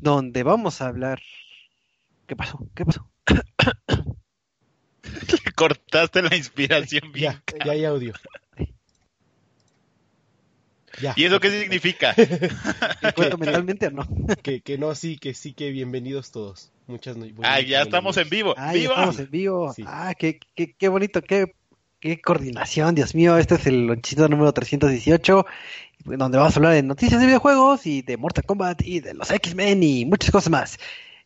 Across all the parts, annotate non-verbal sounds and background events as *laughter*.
donde vamos a hablar. ¿Qué pasó? ¿Qué pasó? Le *laughs* cortaste la inspiración bien. Ya, ya hay audio. Ya. ¿Y eso qué significa? *laughs* ¿Me cuento mentalmente o no? *laughs* Que, que no, sí, que sí, que bienvenidos todos. Muchas no- Ah, ya estamos en vivo. Ah, ya ¡Viva! estamos en vivo. Sí. Ah, qué, qué, qué bonito, qué, qué coordinación, Dios mío. Este es el lonchito número 318, donde vamos a hablar de noticias de videojuegos y de Mortal Kombat y de los X-Men y muchas cosas más.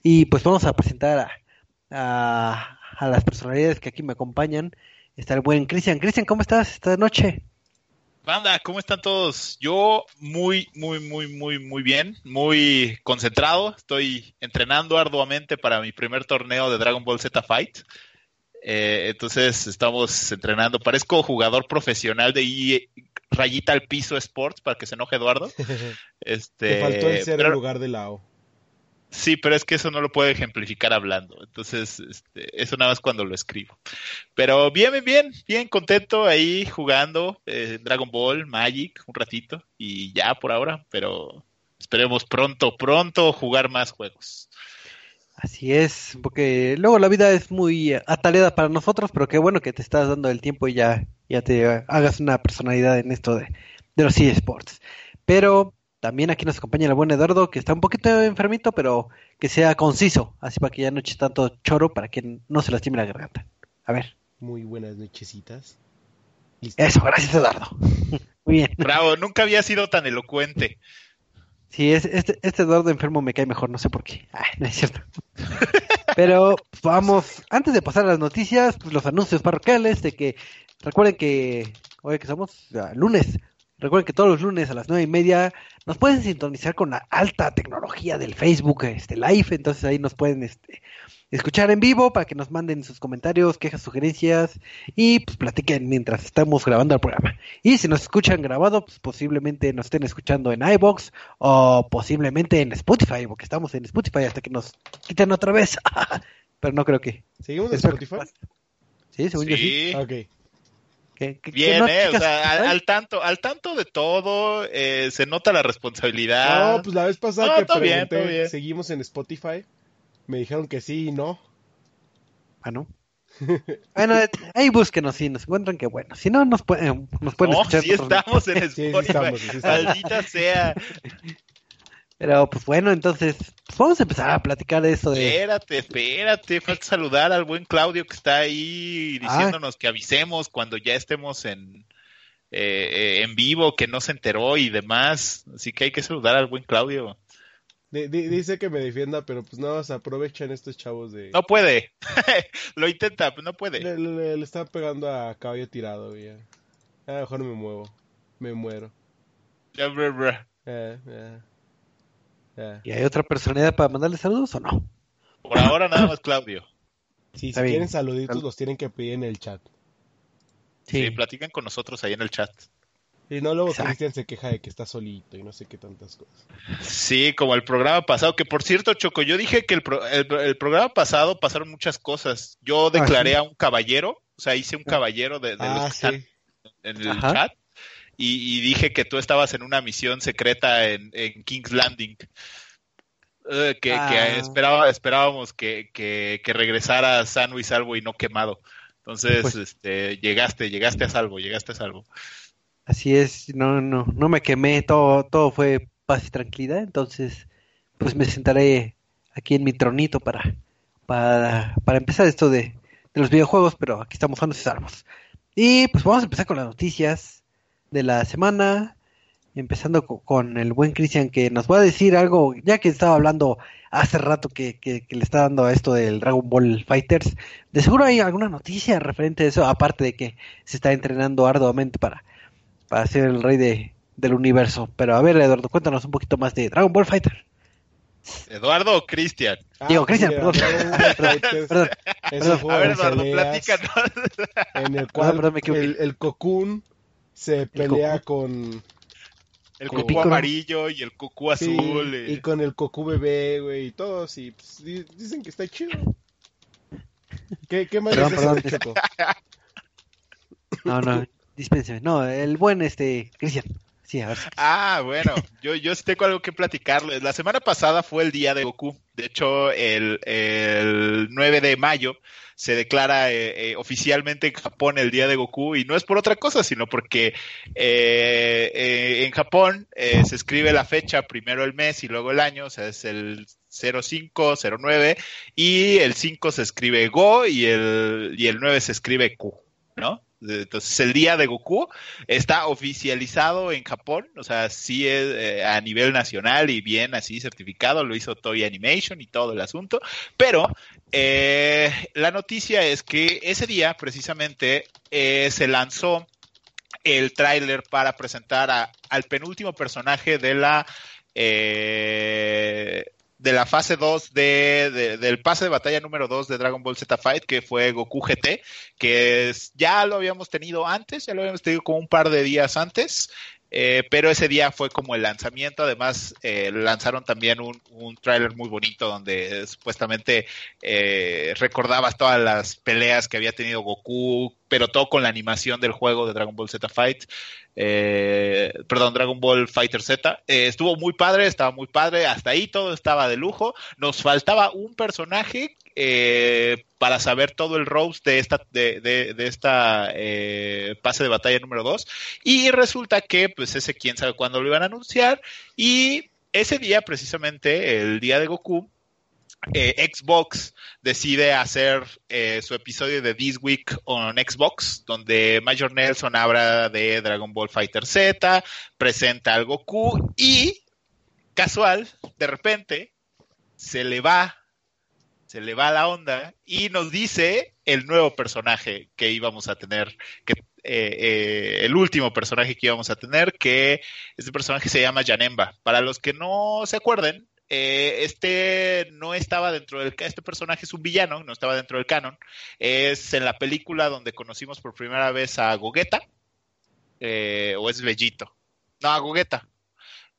Y pues vamos a presentar a, a, las personalidades que aquí me acompañan. Está el buen Cristian. Cristian, ¿cómo estás esta noche? Banda, ¿cómo están todos? Yo muy, muy, muy, muy, muy bien, muy concentrado. Estoy entrenando arduamente para mi primer torneo de Dragon Ball Z Fight. Eh, entonces estamos entrenando. Parezco jugador profesional de EA Rayita al Piso Sports, para que se enoje Eduardo. *laughs* Este, Te faltó el ser pero- en lugar de la O. Sí, pero es que eso no lo puedo ejemplificar hablando. Entonces, este, eso nada más cuando lo escribo. Pero bien, bien, bien, bien contento ahí jugando eh, Dragon Ball, Magic, un ratito. Y ya por ahora, pero esperemos pronto, pronto jugar más juegos. Así es, porque luego la vida es muy atareada para nosotros, pero qué bueno que te estás dando el tiempo y ya, ya te hagas una personalidad en esto de, de los eSports. Pero también aquí nos acompaña el buen Eduardo, que está un poquito enfermito, pero que sea conciso, así para que ya no eche tanto choro para que no se lastime la garganta. A ver, Muy buenas nochecitas. Listo. eso, gracias Eduardo. *laughs* Muy bien. Bravo, nunca había sido tan elocuente. Sí, es, este, este Eduardo enfermo me cae mejor, no sé por qué. Ay, no es cierto. *laughs* Pero vamos, antes de pasar a las noticias, pues los anuncios parroquiales de que recuerden que hoy que somos Ah, lunes, recuerden que todos los lunes a las nueve y media nos pueden sintonizar con la alta tecnología del Facebook, este live, entonces ahí nos pueden este escuchar en vivo para que nos manden sus comentarios, quejas, sugerencias y pues platiquen mientras estamos grabando el programa. Y si nos escuchan grabado, pues posiblemente nos estén escuchando en iBox o posiblemente en Spotify, porque estamos en Spotify hasta que nos quiten otra vez. *laughs* Pero no creo que. ¿Seguimos en que Spotify? Sí, según yo sí. Sí, Ok. ¿Qué- qué- qué bien, eh, o sea, al, tanto, al tanto de todo, eh, se nota la responsabilidad. No, pues la vez pasada No, que todo bien, todo bien. ¿seguimos en Spotify? Me dijeron que sí y no. Ah, no. *laughs* bueno, eh, ahí búsquenos si nos encuentran que bueno. Si no, nos pueden, nos pueden no, escuchar. sí estamos en *laughs* Sí, sí Spotify. estamos, sí estamos. Maldita sea. *laughs* Pero pues bueno, entonces pues, vamos a empezar a platicar de eso de. Espérate, espérate, falta saludar al buen Claudio que está ahí Ah. diciéndonos que avisemos cuando ya estemos en eh, eh, en vivo, que no se enteró y demás. Así que hay que saludar al buen Claudio. Di- di- dice que me defienda, pero pues nada más aprovechan estos chavos de... No puede. *laughs* Lo intenta, pero no puede. Le, le, le está pegando a caballo tirado, güey. ya. A lo mejor me muevo. Me muero. Ya. ¿Y hay otra personalidad para mandarle saludos o no? Por ahora nada más Claudio. Sí, si bien. quieren saluditos, Sal- los tienen que pedir en el chat. Sí, platican con nosotros ahí en el chat. Y no, luego Exacto. Cristian se queja de que está solito y no sé qué tantas cosas. Sí, como el programa pasado, que por cierto, Choco, yo dije que el, pro- el- el programa pasado pasaron muchas cosas. Yo declaré sí. a un caballero, o sea, hice un caballero de, de los Ah, que están sí. en el Ajá. chat y, y dije que tú estabas en una misión secreta en, en King's Landing. Eh, que, Ah. que esperaba, esperábamos que, que, que regresara sano y salvo y no quemado. Entonces, Pues- este, llegaste, llegaste a salvo, llegaste a salvo. Así es, no, no, no me quemé, todo, todo fue paz y tranquilidad, entonces pues me sentaré aquí en mi tronito para, para, para empezar esto de, de los videojuegos, pero aquí estamos sanos y salvos. Y pues vamos a empezar con las noticias de la semana, empezando co- con, el buen Cristian que nos va a decir algo, ya que estaba hablando hace rato que, que, que le está dando a esto del Dragon Ball Fighters, de seguro hay alguna noticia referente a eso, aparte de que se está entrenando arduamente para para ser el rey de, del universo. Pero a ver, Eduardo, cuéntanos un poquito más de Dragon Ball Fighter. Eduardo o Cristian. Ah, Digo, Cristian, perdón. *laughs* A ver, Eduardo, peleas platícanos. En el cual perdón, me equivoqué. el, el Cocoon se pelea con... El cucú ¿no? amarillo y el cucú sí, azul. eh. y con el Cocu bebé, güey, y todos, y pues, di- dicen que está chido. ¿Qué, qué más Perdón, perdón. *laughs* No, no, dispénseme. No, el buen este Cristian. Sí, a ver. Ah, bueno, yo, yo sí tengo algo que platicarles. La semana pasada fue el día de Goku. De hecho, el, el 9 de mayo se declara eh, eh, oficialmente en Japón el día de Goku y no es por otra cosa, sino porque eh, eh, en Japón eh, se escribe la fecha, primero el mes y luego el año, o sea, es el 05, 09 y el 5 se escribe Go y el, y el 9 se escribe Q, ¿no? Entonces, el día de Goku está oficializado en Japón, o sea, sí es eh, a nivel nacional y bien así certificado, lo hizo Toy Animation y todo el asunto, pero eh, la noticia es que ese día precisamente eh, se lanzó el tráiler para presentar a, al penúltimo personaje de la eh, la fase 2 de, de, del pase de batalla número 2 de Dragon Ball Z Fight, que fue Goku GT, que es, ya lo habíamos tenido antes, ya lo habíamos tenido como un par de días antes, eh, pero ese día fue como el lanzamiento. Además, eh, lanzaron también un, un tráiler muy bonito donde supuestamente eh, recordabas todas las peleas que había tenido Goku, pero todo con la animación del juego de Dragon Ball Z Fight. Perdón, Dragon Ball Fighter Z. Estuvo muy padre, estaba muy padre. Hasta ahí todo estaba de lujo. Nos faltaba un personaje eh, para saber todo el roast de esta, de, de, esta eh, pase de batalla número 2. Y resulta que, pues, ese quién sabe cuándo lo iban a anunciar. Y ese día, precisamente, el día de Goku, eh, Xbox decide hacer eh, su episodio de This Week on Xbox, donde Major Nelson habla de Dragon Ball Fighter Z, presenta al Goku y, casual, de repente, se le va, se le va la onda y nos dice el nuevo personaje que íbamos a tener, que eh, eh, el último personaje que íbamos a tener, que este personaje se llama Janemba. Para los que no se acuerden, eh, este no estaba dentro del este personaje es un villano, no estaba dentro del canon. Es en la película donde conocimos por primera vez a Gogeta o es Bellito. No, a Gogeta.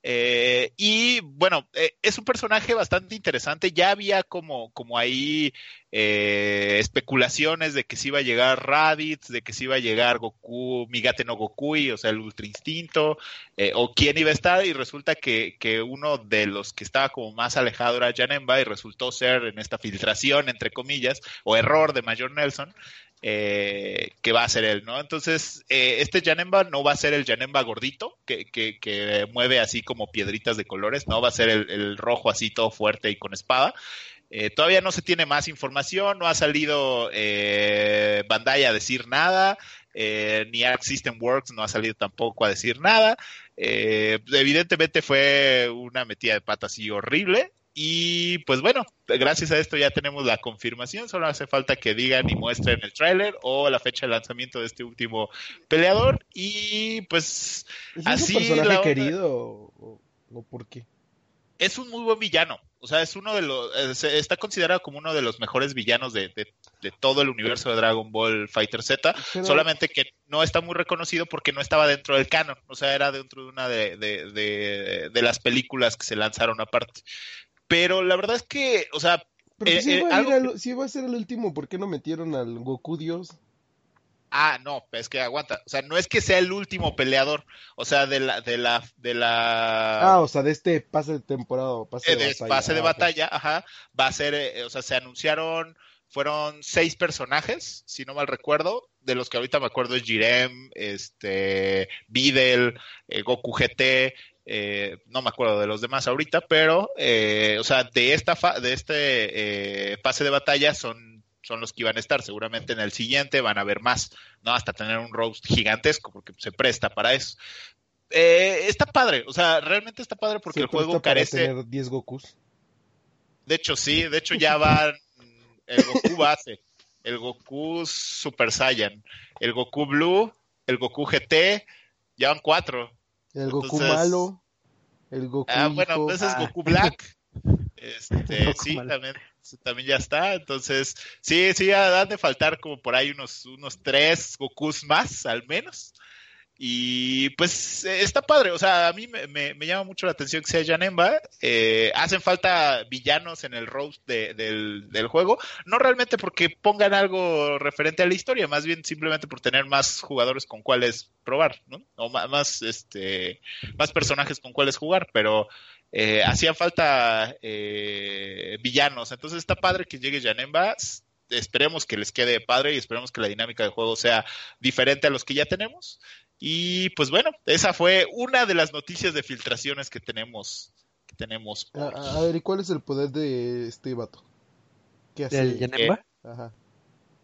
Eh, y bueno, eh, es un personaje bastante interesante. Ya había como, como ahí eh, especulaciones de que si iba a llegar Raditz, de que si iba a llegar Goku, Migate no Gokui, o sea, el Ultra Instinto, eh, o quién iba a estar. Y resulta que, que, uno de los que estaba como más alejado era Janemba y resultó ser en esta filtración, entre comillas, o error de Mayor Nelson, eh, que va a ser él, ¿no? Entonces, eh, este Janemba no va a ser el Janemba gordito, que, que, que, mueve así como piedritas de colores, no va a ser el, rojo así todo fuerte y con espada. Eh, todavía no se tiene más información, no ha salido eh, Bandai a decir nada, eh, ni Arc System Works no ha salido tampoco a decir nada. evidentemente fue una metida de pata así horrible, y pues bueno, gracias a esto ya tenemos la confirmación, solo hace falta que digan y muestren el tráiler o la fecha de lanzamiento de este último peleador. Y pues ¿Es así un personaje la querido o, o por qué? es un muy buen villano, o sea, es uno de los está considerado como uno de los mejores villanos de, de- de todo el universo de Dragon Ball Fighter Z, Pero- solamente que no está muy reconocido porque no estaba dentro del canon, o sea, era dentro de una de, de las películas que se lanzaron aparte. Pero la verdad es que, o sea, Pero Eh, si, eh, iba a ir algo al- si iba a ser el último, ¿por qué no metieron al Goku Dios? Ah, no, es que aguanta. O sea, no es que sea el último peleador. O sea, de la, de la, de la. Ah, o sea, de este pase de temporada pase eh, de de batalla. fase de Ah, batalla, ajá, va a ser, eh, o sea, se anunciaron, fueron seis personajes, si no mal recuerdo, de los que ahorita me acuerdo es Jirem, este, Videl, eh, Goku GT, eh, no me acuerdo de los demás ahorita, pero, eh, o sea, de esta, fa- de este eh, pase de batalla son, son los que iban a estar, seguramente en el siguiente van a haber más, ¿no? Hasta tener un roast gigantesco, porque se presta para eso. Eh, está padre, o sea, realmente está padre porque el juego carece. tener 10 Gokus. De hecho, sí, de hecho ya van el Goku base, el Goku Super Saiyan, el Goku Blue, el Goku GT, ya van cuatro. El Goku Entonces- malo. El Goku. Ah, bueno, hijo. ese es Ah. Goku Black. *laughs* Este, Goku sí, malo. también, también ya está. Entonces, sí, sí, han de faltar como por ahí unos, unos tres Gokus más, al menos. Y pues eh, está padre, o sea, a mí me, me- llama mucho la atención que sea Janemba. Eh, hacen falta villanos en el roast de- del, del juego, no realmente porque pongan algo referente a la historia, más bien simplemente por tener más jugadores con cuáles probar, ¿no? O más, este, más personajes con cuáles jugar, pero eh, hacían falta eh, villanos, entonces está padre que llegue Janemba. Esperemos que les quede padre y esperemos que la dinámica de juego sea diferente a los que ya tenemos. Y pues bueno, esa fue una de las noticias de filtraciones que tenemos. Que tenemos A, hoy. a- ver, ¿y cuál es el poder de este vato? ¿Qué hace? Del Yanemba. Ajá.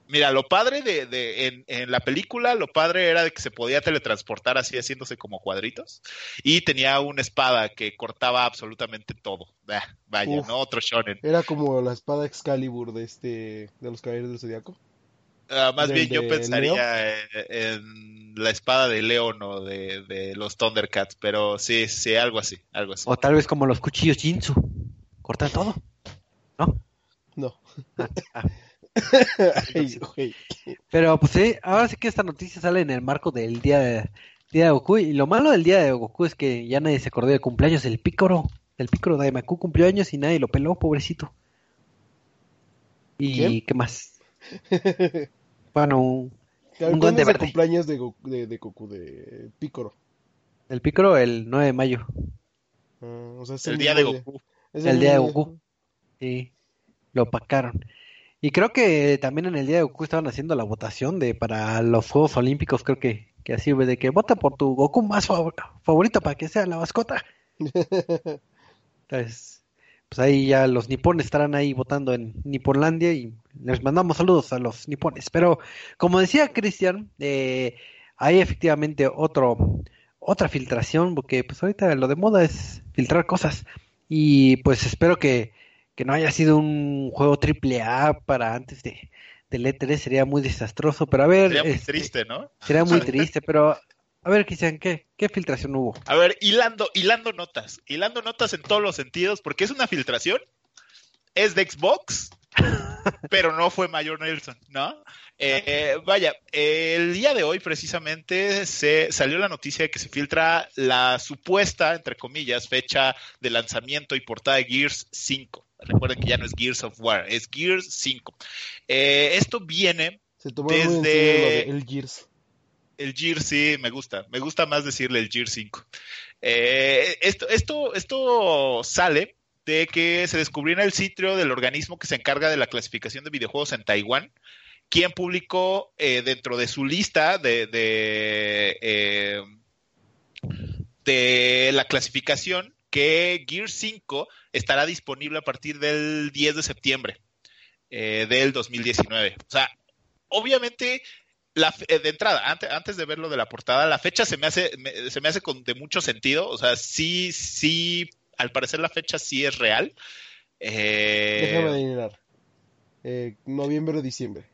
Mira, lo padre de, de en, en la película, lo padre era de que se podía teletransportar así haciéndose como cuadritos. Y tenía una espada que cortaba absolutamente todo. Ah, vaya, Uf. ¿no? Otro shonen. Era como la espada Excalibur de este de los Caballeros del Zodiaco. Ah, más ¿Del bien yo pensaría en, en la espada de León o de, de los Thundercats, pero sí, sí, algo así, algo así. O tal vez como los cuchillos Jinsu. Cortan todo. ¿No? No. Ah. *laughs* Ay, güey. Pero pues sí, ahora sí que esta noticia sale en el marco del día de, día de Goku. Y lo malo del día de Goku es que ya nadie se acordó del cumpleaños del Pícoro. El Pícoro Daimaku cumplió años y nadie lo peló, pobrecito. ¿Y ¿Quién? qué más? *laughs* Bueno, un- ¿Cuándo Un duende verde. cumpleaños de Goku, de, de Goku, de Picoro? el Pícoro el 9 de mayo. Ah, o sea, es el día de Goku. Es El día de Goku. Sí, lo opacaron. Y creo que también en el día de Goku estaban haciendo la votación de para los Juegos Olímpicos, creo que, que así, de que vota por tu Goku más favor- favorito para que sea la mascota. *laughs* Entonces, pues ahí ya los nipones estarán ahí votando en Niponlandia y les mandamos saludos a los nipones. Pero como decía Cristian, eh, hay efectivamente otro, otra filtración, porque pues ahorita lo de moda es filtrar cosas. Y pues espero que, que no haya sido un juego triple A para antes de, del E3, sería muy desastroso. Pero a ver, Sería muy este, triste, ¿no? sería muy *laughs* triste, pero a ver, Cristian, ¿qué, qué filtración hubo? A ver, hilando, hilando notas, hilando notas en todos los sentidos, porque es una filtración, es de Xbox, *laughs* pero no fue Mayor Nelson, ¿no? Eh, eh, vaya, eh, el día de hoy precisamente se salió la noticia de que se filtra la supuesta, entre comillas, fecha de lanzamiento y portada de Gears 5. Recuerden que ya no es Gears of War, es Gears 5. Eh, esto viene Se tomó muy en Desde- serio lo de el Gears. El Gear sí, me gusta. Me gusta más decirle el Gear 5. Eh, esto, esto, esto sale de que se descubrió en el sitio del organismo que se encarga de la clasificación de videojuegos en Taiwán, quien publicó eh, dentro de su lista de, de, eh, la clasificación que Gear 5 estará disponible a partir del 10 de septiembre del 2019. O sea, obviamente la, eh, de entrada, antes, antes de ver lo de la portada, la fecha se me hace, me- se me hace con, de mucho sentido. O sea, sí, sí, al parecer la fecha sí es real. Eh, Déjame adivinar. Eh, noviembre o diciembre.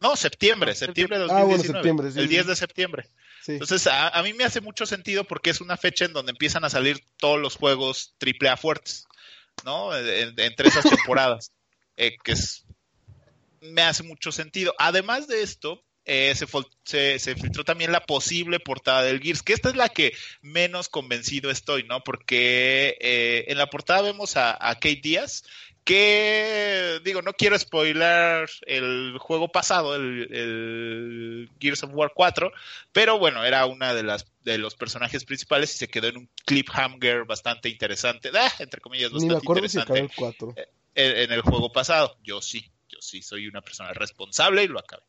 no, septiembre, No, septiembre de Ah, bueno, 2019. septiembre, sí, el sí. 10 de septiembre. Sí. Entonces, a, a mí me hace mucho sentido porque es una fecha en donde empiezan a salir todos los juegos triple A fuertes, ¿no? En- entre esas *laughs* temporadas, eh, que es, me hace mucho sentido. Además de esto, eh, se, fol- se, se filtró también la posible portada del Gears, que esta es la que menos convencido estoy, ¿no? Porque eh, en la portada vemos a, a Kate Díaz, que digo, no quiero spoiler el juego pasado, el, el Gears of War 4, pero bueno, era una de las de los personajes principales y se quedó en un cliffhanger bastante interesante, ah, entre comillas, Ni me bastante si interesante el 4. en, en el juego pasado. Yo sí, yo sí soy una persona responsable y lo acabé,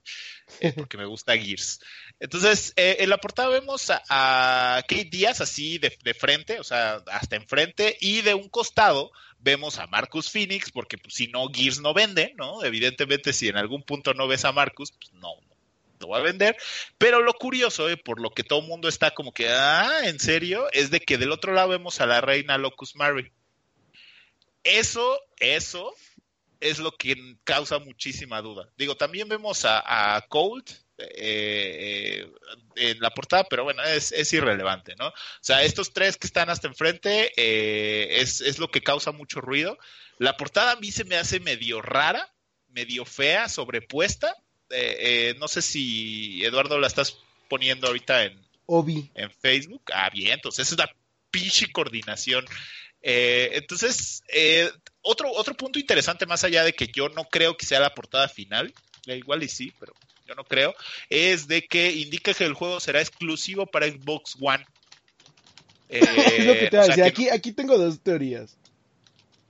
eh, porque me gusta Gears. Entonces, eh, en la portada vemos a, a Kate Díaz así de, de frente, o sea, hasta enfrente, y de un costado vemos a Marcus Phoenix, porque pues, si no, Gears no vende, ¿no? Evidentemente, si en algún punto no ves a Marcus, pues no, no va a vender. Pero lo curioso, eh, por lo que todo el mundo está como que, ah, ¿en serio? Es de que del otro lado vemos a la reina Locus Mary. Eso, eso es lo que causa muchísima duda. Digo, también vemos a, a Colt eh, eh, en la portada, pero bueno, es, es, irrelevante, ¿no? O sea, estos tres que están hasta enfrente eh, es, es, lo que causa mucho ruido. La portada a mí se me hace medio rara, medio fea, sobrepuesta. No sé si, Eduardo, la estás poniendo ahorita en, Obi. en Facebook. Ah, bien, entonces esa es la pinche coordinación. Entonces, eh, otro, otro punto interesante, más allá de que yo no creo que sea la portada final, eh, igual y sí, pero yo no creo, es de que indica que el juego será exclusivo para Xbox One. *laughs* es lo que te o voy a sea decir. que- Aquí, aquí tengo dos teorías.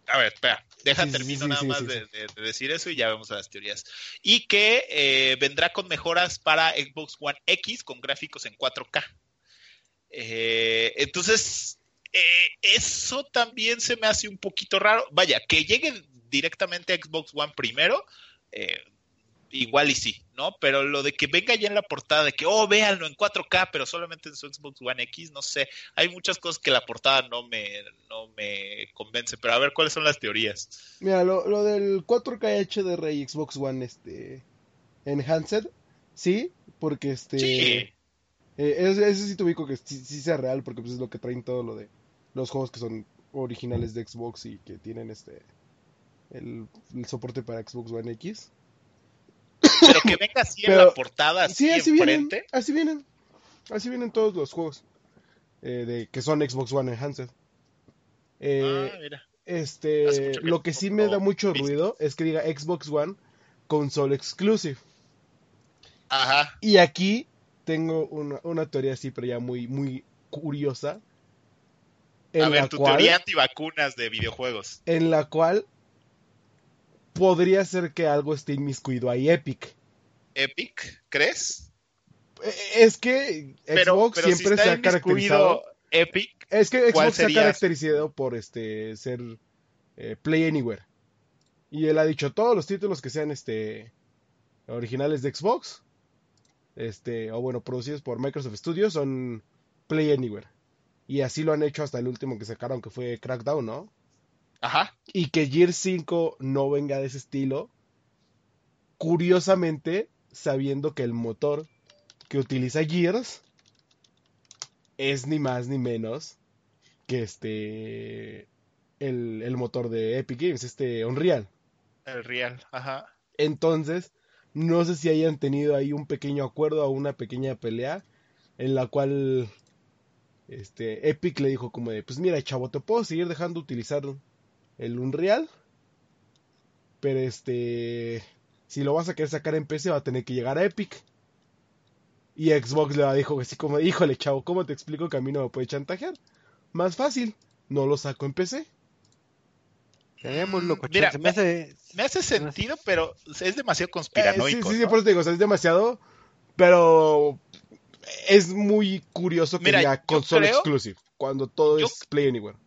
a ver, espera, deja Sí, termino sí, nada sí, más de, sí. de- de decir eso y ya vamos a las teorías. Y que eh, vendrá con mejoras para Xbox One X con gráficos en 4K. Eh, entonces, eh, eso también se me hace un poquito raro. Vaya, que llegue directamente a Xbox One primero, eh, igual y sí, ¿no? Pero lo de que venga ya en la portada de que, oh, véanlo en 4K, pero solamente en su Xbox One X, no sé. Hay muchas cosas que la portada no me, no me convence. Pero a ver, ¿cuáles son las teorías? Mira, lo, lo del 4K HDR y Xbox One este Enhanced, sí, porque este Sí. eh, eso, eso sí te ubico que sí, sí sea real, porque pues es lo que traen todo lo de los juegos que son originales de Xbox y que tienen este el, el soporte para Xbox One X. Pero que venga así en la portada, así, Sí, así vienen, así vienen, así vienen todos los juegos eh, de que son Xbox One Enhanced. Eh, ah, mira. Este, lo que sí me da mucho ruido es que diga Xbox One Console Exclusive. Ajá. Y aquí tengo una, una teoría así, pero ya muy, muy curiosa. En a ver, la tu cual, teoría antivacunas de videojuegos. en la cual podría ser que algo esté inmiscuido ahí Epic. Epic, ¿crees? Eh, Es que Xbox pero siempre si está se ha caracterizado. Epic, Es que ¿Cuál Xbox se ha caracterizado por este ser eh, Play Anywhere. Y él ha dicho todos los títulos que sean este originales de Xbox, este, o bueno, producidos por Microsoft Studios son Play Anywhere. Y así lo han hecho hasta el último que sacaron, que fue Crackdown, ¿no? ajá. Y que Gear 5 no venga de ese estilo. Curiosamente, sabiendo que el motor que utiliza Gears es ni más ni menos que este el, el motor de Epic Games, este Unreal. El Real, ajá. Entonces, no sé si hayan tenido ahí un pequeño acuerdo o una pequeña pelea en la cual este Epic le dijo como de, pues mira, chavo, te puedo seguir dejando utilizar el Unreal, pero este si lo vas a querer sacar en PC va a tener que llegar a Epic. Y Xbox le dijo así como, híjole, chavo, ¿cómo te explico que a mí no me puede chantajear? Más fácil, no lo saco en PC. Tenemos Mira, se me hace... Me hace sentido, pero es demasiado Eh, sí, conspiranoico. sí, sí, por eso te digo, o sea, es demasiado, pero es muy curioso que Mira, console creo- exclusive, cuando todo yo- es Play Anywhere.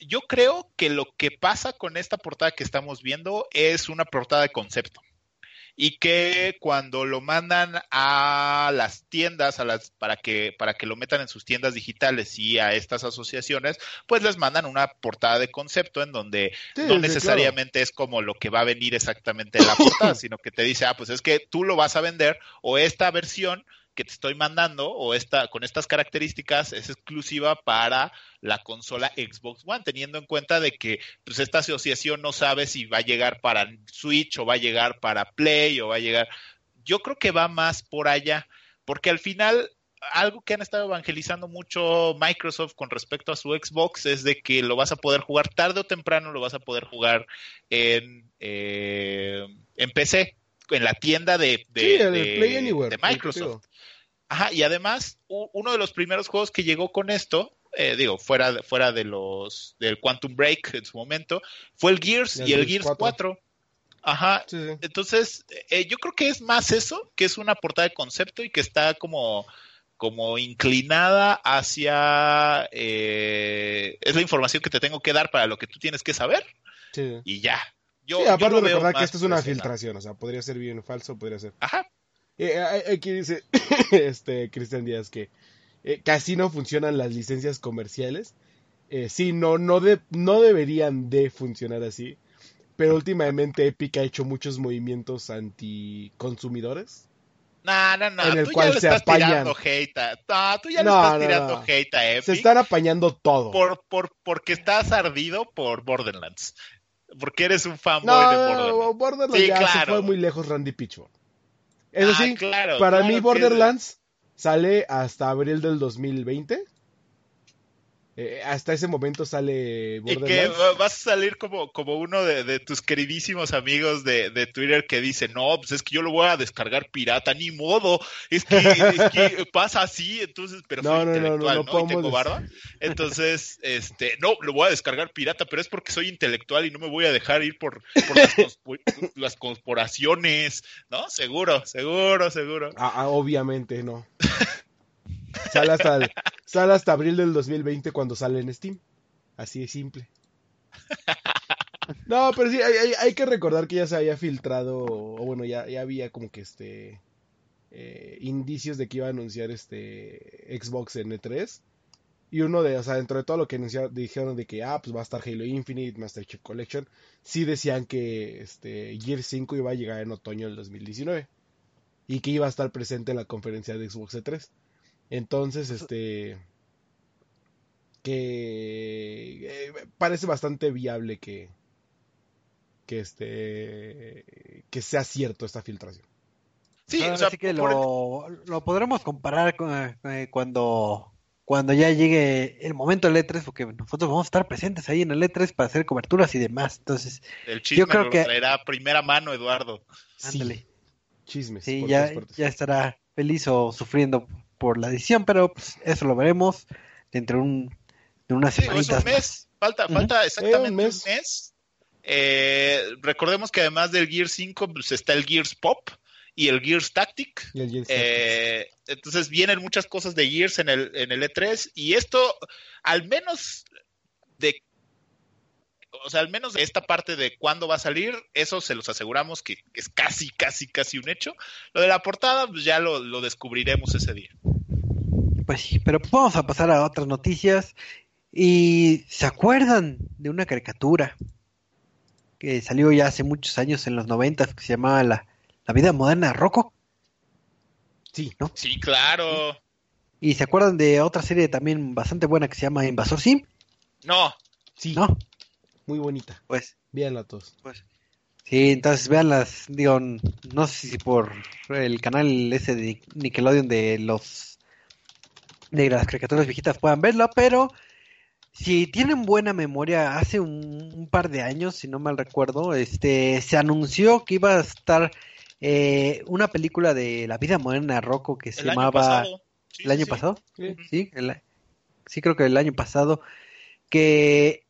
Yo creo que lo que pasa con esta portada que estamos viendo es una portada de concepto. Y que cuando lo mandan a las tiendas, a las, para que, para que lo metan en sus tiendas digitales y a estas asociaciones, pues les mandan una portada de concepto en donde Sí, no necesariamente es como lo que va a venir exactamente en la portada, *coughs* sino que te dice, ah, pues es que tú lo vas a vender o esta versión que te estoy mandando o esta con estas características es exclusiva para la consola Xbox One, teniendo en cuenta de que pues esta asociación no sabe si va a llegar para Switch o va a llegar para Play o va a llegar. Yo creo que va más por allá, porque al final algo que han estado evangelizando mucho Microsoft con respecto a su Xbox es de que lo vas a poder jugar tarde o temprano, lo vas a poder jugar en, eh, en PC, en la tienda de, de, Sí, de- Play Anywhere. de Microsoft. Ajá, y además, uno de los primeros juegos que llegó con esto, eh, digo, fuera, de- fuera de los del Quantum Break en su momento, fue el Gears El y el Gears Gears 4. Ajá, Sí, sí. entonces, eh, yo creo que es más eso, que es una portada de concepto y que está como, como inclinada hacia... eh, es la información que te tengo que dar para lo que tú tienes que saber sí. y ya. Yo, Sí, yo aparte de recordar que esto es una filtración, o sea, podría ser bien falso, podría ser. Ajá, Eh, a- aquí dice *laughs* este Cristian Díaz que eh, casi no funcionan las licencias comerciales. Eh, sí, no, no, de- no deberían de funcionar así. Pero últimamente Epic ha hecho muchos movimientos anticonsumidores. No, no, no, En el tú cual ya le se estás apañan. tirando hate a... No, tú ya le No, estás no, tirando no. hate a Epic Se están apañando todo. por, por, porque estás ardido por Borderlands. Porque eres un fanboy no, de Borderlands. Sí, ya se claro. fue muy lejos Randy Pitchford. Eso Ah, sí, claro, para claro mí Borderlands sale hasta abril del 2020. Eh, hasta ese momento sale Y que vas a salir como, como uno de, de tus queridísimos amigos de, de Twitter que dice, no, pues es que yo lo voy a descargar pirata, ni modo, es que, es que *laughs* pasa así, entonces, pero No, soy no, intelectual, no ¿no? Y tengo barba. *laughs* Entonces, este, no, lo voy a descargar pirata, pero es porque soy intelectual y no me voy a dejar ir por, por las *laughs* corporaciones, ¿no? Seguro, seguro, seguro. Ah, ah, obviamente no. Sale hasta, el- hasta abril del 2020 cuando sale en Steam. Así de simple. No, pero sí, hay, hay- que recordar que ya se había filtrado, o bueno, ya, ya había como que este eh, indicios de que iba a anunciar este Xbox en E3. Y uno de, o sea, dentro de todo lo que anunciaron, dijeron de que, ah, pues va a estar Halo Infinite, Master Chief Collection, sí decían que este Gear 5 iba a llegar en otoño del 2019 y que iba a estar presente en la conferencia de Xbox E3. Entonces, este que eh, parece bastante viable que que este que sea cierto esta filtración. Sí, Ahora o sea, sí que el- lo, lo podremos comparar con, eh, cuando, cuando ya llegue el momento del E3, porque nosotros vamos a estar presentes ahí en el E3 para hacer coberturas y demás. Entonces, el chisme creo lo que- traerá a primera mano Eduardo. Sí, ándale. chismes. Sí, ya, ya estará feliz o sufriendo por la edición, pero pues, eso lo veremos dentro de, un, de unas Sí, es semanitas un mes. Falta, falta exactamente Eh, un un mes. Eh, recordemos que además del Gear 5 pues, está el Gears Pop y el Gears Tactic. Y el Gears Eh, entonces vienen muchas cosas de Gears en el, en el E3 y esto, al menos de, o sea, al menos de esta parte de cuándo va a salir, eso se los aseguramos que es casi, casi, casi un hecho. Lo de la portada, pues ya lo, lo descubriremos ese día. Pues sí, pero pues vamos a pasar a otras noticias. ¿Y se acuerdan de una caricatura que salió ya hace muchos años, en los noventas, que se llamaba La, la vida moderna de Rocco? Sí, Sí, claro. ¿Y se acuerdan de otra serie también bastante buena que se llama Invasor Sim? No, sí, ¿No? muy bonita. Pues, Véanla todos. pues. Sí, entonces véanlas, digo, no sé si por el canal ese de Nickelodeon de los de las caricaturas viejitas puedan verla, pero si tienen buena memoria, hace un, un par de años, si no mal recuerdo, este se anunció que iba a estar eh, una película de la vida moderna de Rocco que se el año llamaba pasado. Sí, el año sí. pasado, Sí. sí, el- sí creo que el año pasado que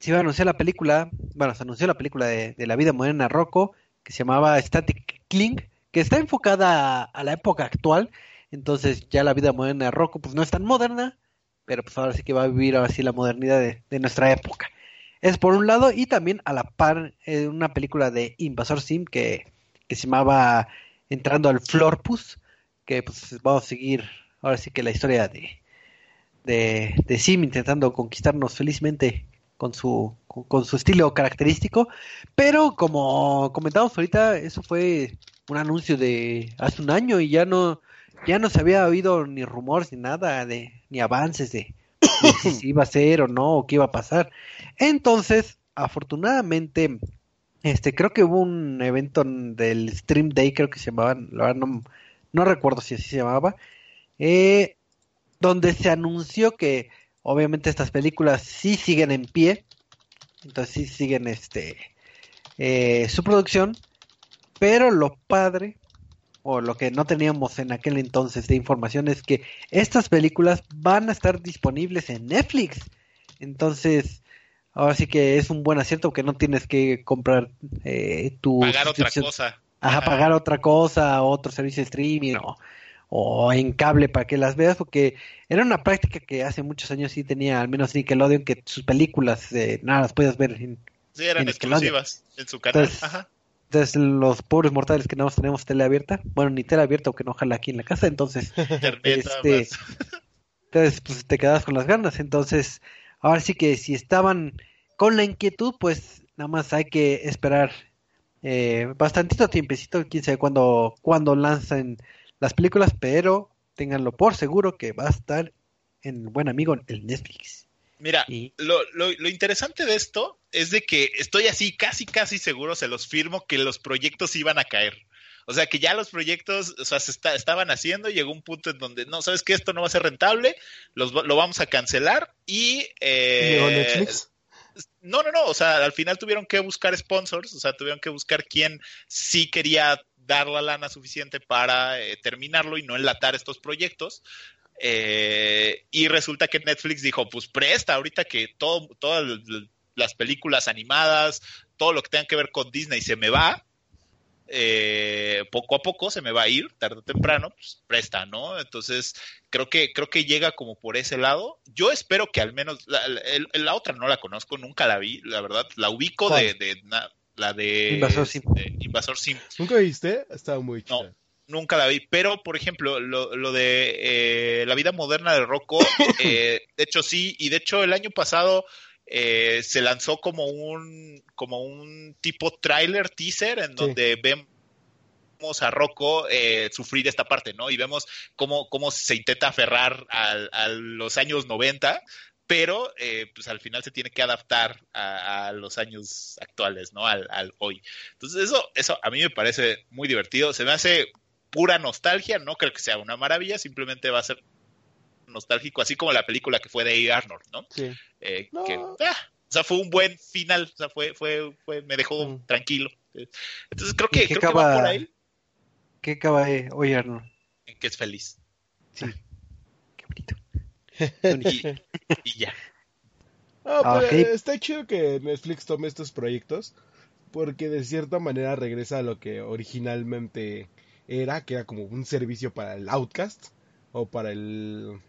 se iba a anunciar la película, bueno, se anunció la película de, de la vida moderna de Rocco que se llamaba Static Cling, que está enfocada a, a la época actual, entonces ya la vida moderna de Rocco pues no es tan moderna, pero pues ahora sí que va a vivir ahora sí la modernidad de, de nuestra época. Es por un lado, y también a la par eh, una película de Invasor Sim que, que se llamaba Entrando al Florpus, que pues vamos a seguir ahora sí que la historia de, de, de Sim intentando conquistarnos felizmente con su, con, con su estilo característico, pero como comentamos ahorita, eso fue un anuncio de hace un año y ya no, ya no se había oído ni rumores ni nada de, ni avances de, *coughs* de si iba a hacer o no, o qué iba a pasar. Entonces, afortunadamente, este, creo que hubo un evento en- del Stream Day, creo que se llamaba, la verdad no, no recuerdo si así se llamaba, eh, donde se anunció que obviamente estas películas sí siguen en pie, entonces sí siguen este eh, su producción, pero lo padre o lo que no teníamos en aquel entonces de información es que estas películas van a estar disponibles en Netflix. Entonces, ahora sí que es un buen acierto que no tienes que comprar eh, tu Pagar otra cosa. Ajá, pagar otra cosa, otro servicio de streaming o, o en cable para que las veas, porque era una práctica que hace muchos años sí tenía, al menos Nickelodeon, que sus películas eh, nada las podías ver. en- Sí, eran en exclusivas en su canal. Entonces, Ajá. Entonces, los pobres mortales que no tenemos tele abierta, bueno, ni tele abierta o que no jala aquí en la casa, entonces, *laughs* este, más. entonces pues te quedas con las ganas. Entonces, ahora sí que si estaban con la inquietud, pues nada más hay que esperar eh, bastantito tiempecito, quién sabe cuándo, cuándo lanzan las películas, pero ténganlo por seguro que va a estar en buen amigo el Netflix. Mira, Y lo, lo, lo interesante de esto es de que estoy así casi casi seguro, se los firmo, que los proyectos iban a caer. O sea, que ya los proyectos, o sea, se estaban haciendo, llegó un punto en donde, no, sabes que esto no va a ser rentable, los, lo vamos a cancelar y... Eh, no, no, no, o sea, al final tuvieron que buscar sponsors, o sea, tuvieron que buscar quién sí quería dar la lana suficiente para eh, terminarlo y no enlatar estos proyectos. Eh, y resulta que Netflix dijo, pues presta ahorita que todo, todas las películas animadas, todo lo que tenga que ver con Disney se me va, eh, poco a poco se me va a ir, tarde o temprano, pues presta, ¿no? Entonces, creo que, creo que llega como por ese lado. Yo espero que al menos, la, otra no la conozco, nunca la vi, la verdad, la ubico de, de, la de Invasor Sim. ¿Nunca viste? Estaba muy chida. No, nunca la vi. Pero, por ejemplo, lo, lo de eh, la vida moderna de Rocco, *coughs* eh, de hecho sí, y de hecho el año pasado eh, se lanzó como un, como un tipo trailer teaser en donde vemos a Rocco sufrir esta parte, ¿no? Y vemos cómo, cómo se intenta aferrar a, a los años 90 pero eh, pues al final se tiene que adaptar a, los años actuales, ¿no? Al, hoy. Entonces eso, eso a mí me parece muy divertido, se me hace pura nostalgia, no creo que sea una maravilla, simplemente va a ser nostálgico, así como la película que fue de A. Arnold, ¿no? Sí. Eh, que, ah, o sea, fue un buen final, o sea, fue, fue, fue me dejó mm. tranquilo. Entonces creo que, creo que va por ahí. ¿Qué acaba de hoy Arnold? En que es feliz. Sí. *laughs* Qué bonito. y, ya. Ah, pues, está chido que Netflix tome estos proyectos porque de cierta manera regresa a lo que originalmente era, que era como un servicio para el Outcast o para el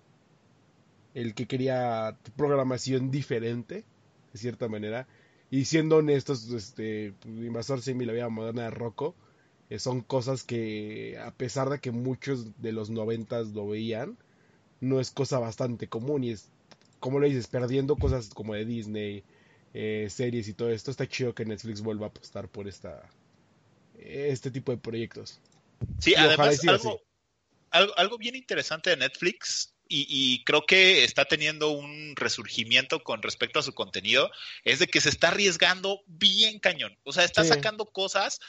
el que quería programación diferente de cierta manera. Y siendo honestos este Invasor Sim y la vida moderna de Rocco eh, son cosas que a pesar de que muchos de los noventas lo veían no es cosa bastante común. Y es, como lo dices, perdiendo cosas como de Disney, eh, series y todo esto, está chido que Netflix vuelva a apostar por esta este tipo de proyectos. Sí, además algo, algo, bien interesante de Netflix y, creo que está teniendo un resurgimiento con respecto a su contenido, es de que se está arriesgando bien cañón. O sea, está sacando cosas.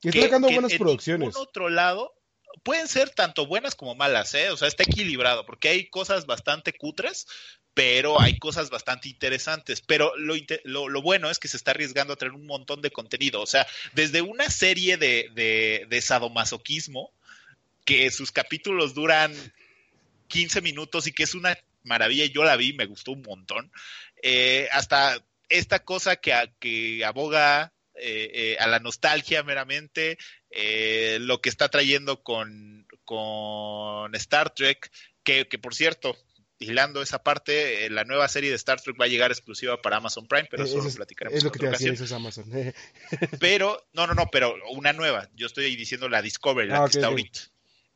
Y está sacando buenas producciones. Por otro lado, pueden ser tanto buenas como malas, ¿eh? O sea, está equilibrado, porque hay cosas bastante cutres, pero hay cosas bastante interesantes. Pero lo, lo, bueno es que se está arriesgando a traer un montón de contenido. O sea, desde una serie de, de, de sadomasoquismo, que sus capítulos duran 15 minutos y que es una maravilla, yo la vi, me gustó un montón, eh, hasta esta cosa que, que aboga eh, eh, a la nostalgia meramente, eh, lo que está trayendo con, con Star Trek, que, por cierto, hilando esa parte, la nueva serie de Star Trek va a llegar exclusiva para Amazon Prime, pero eso, lo platicaremos. Es lo que te decía, eso es Amazon. pero, no, no, no, pero una nueva. Yo estoy diciendo la Discovery, la ah, que está ahorita.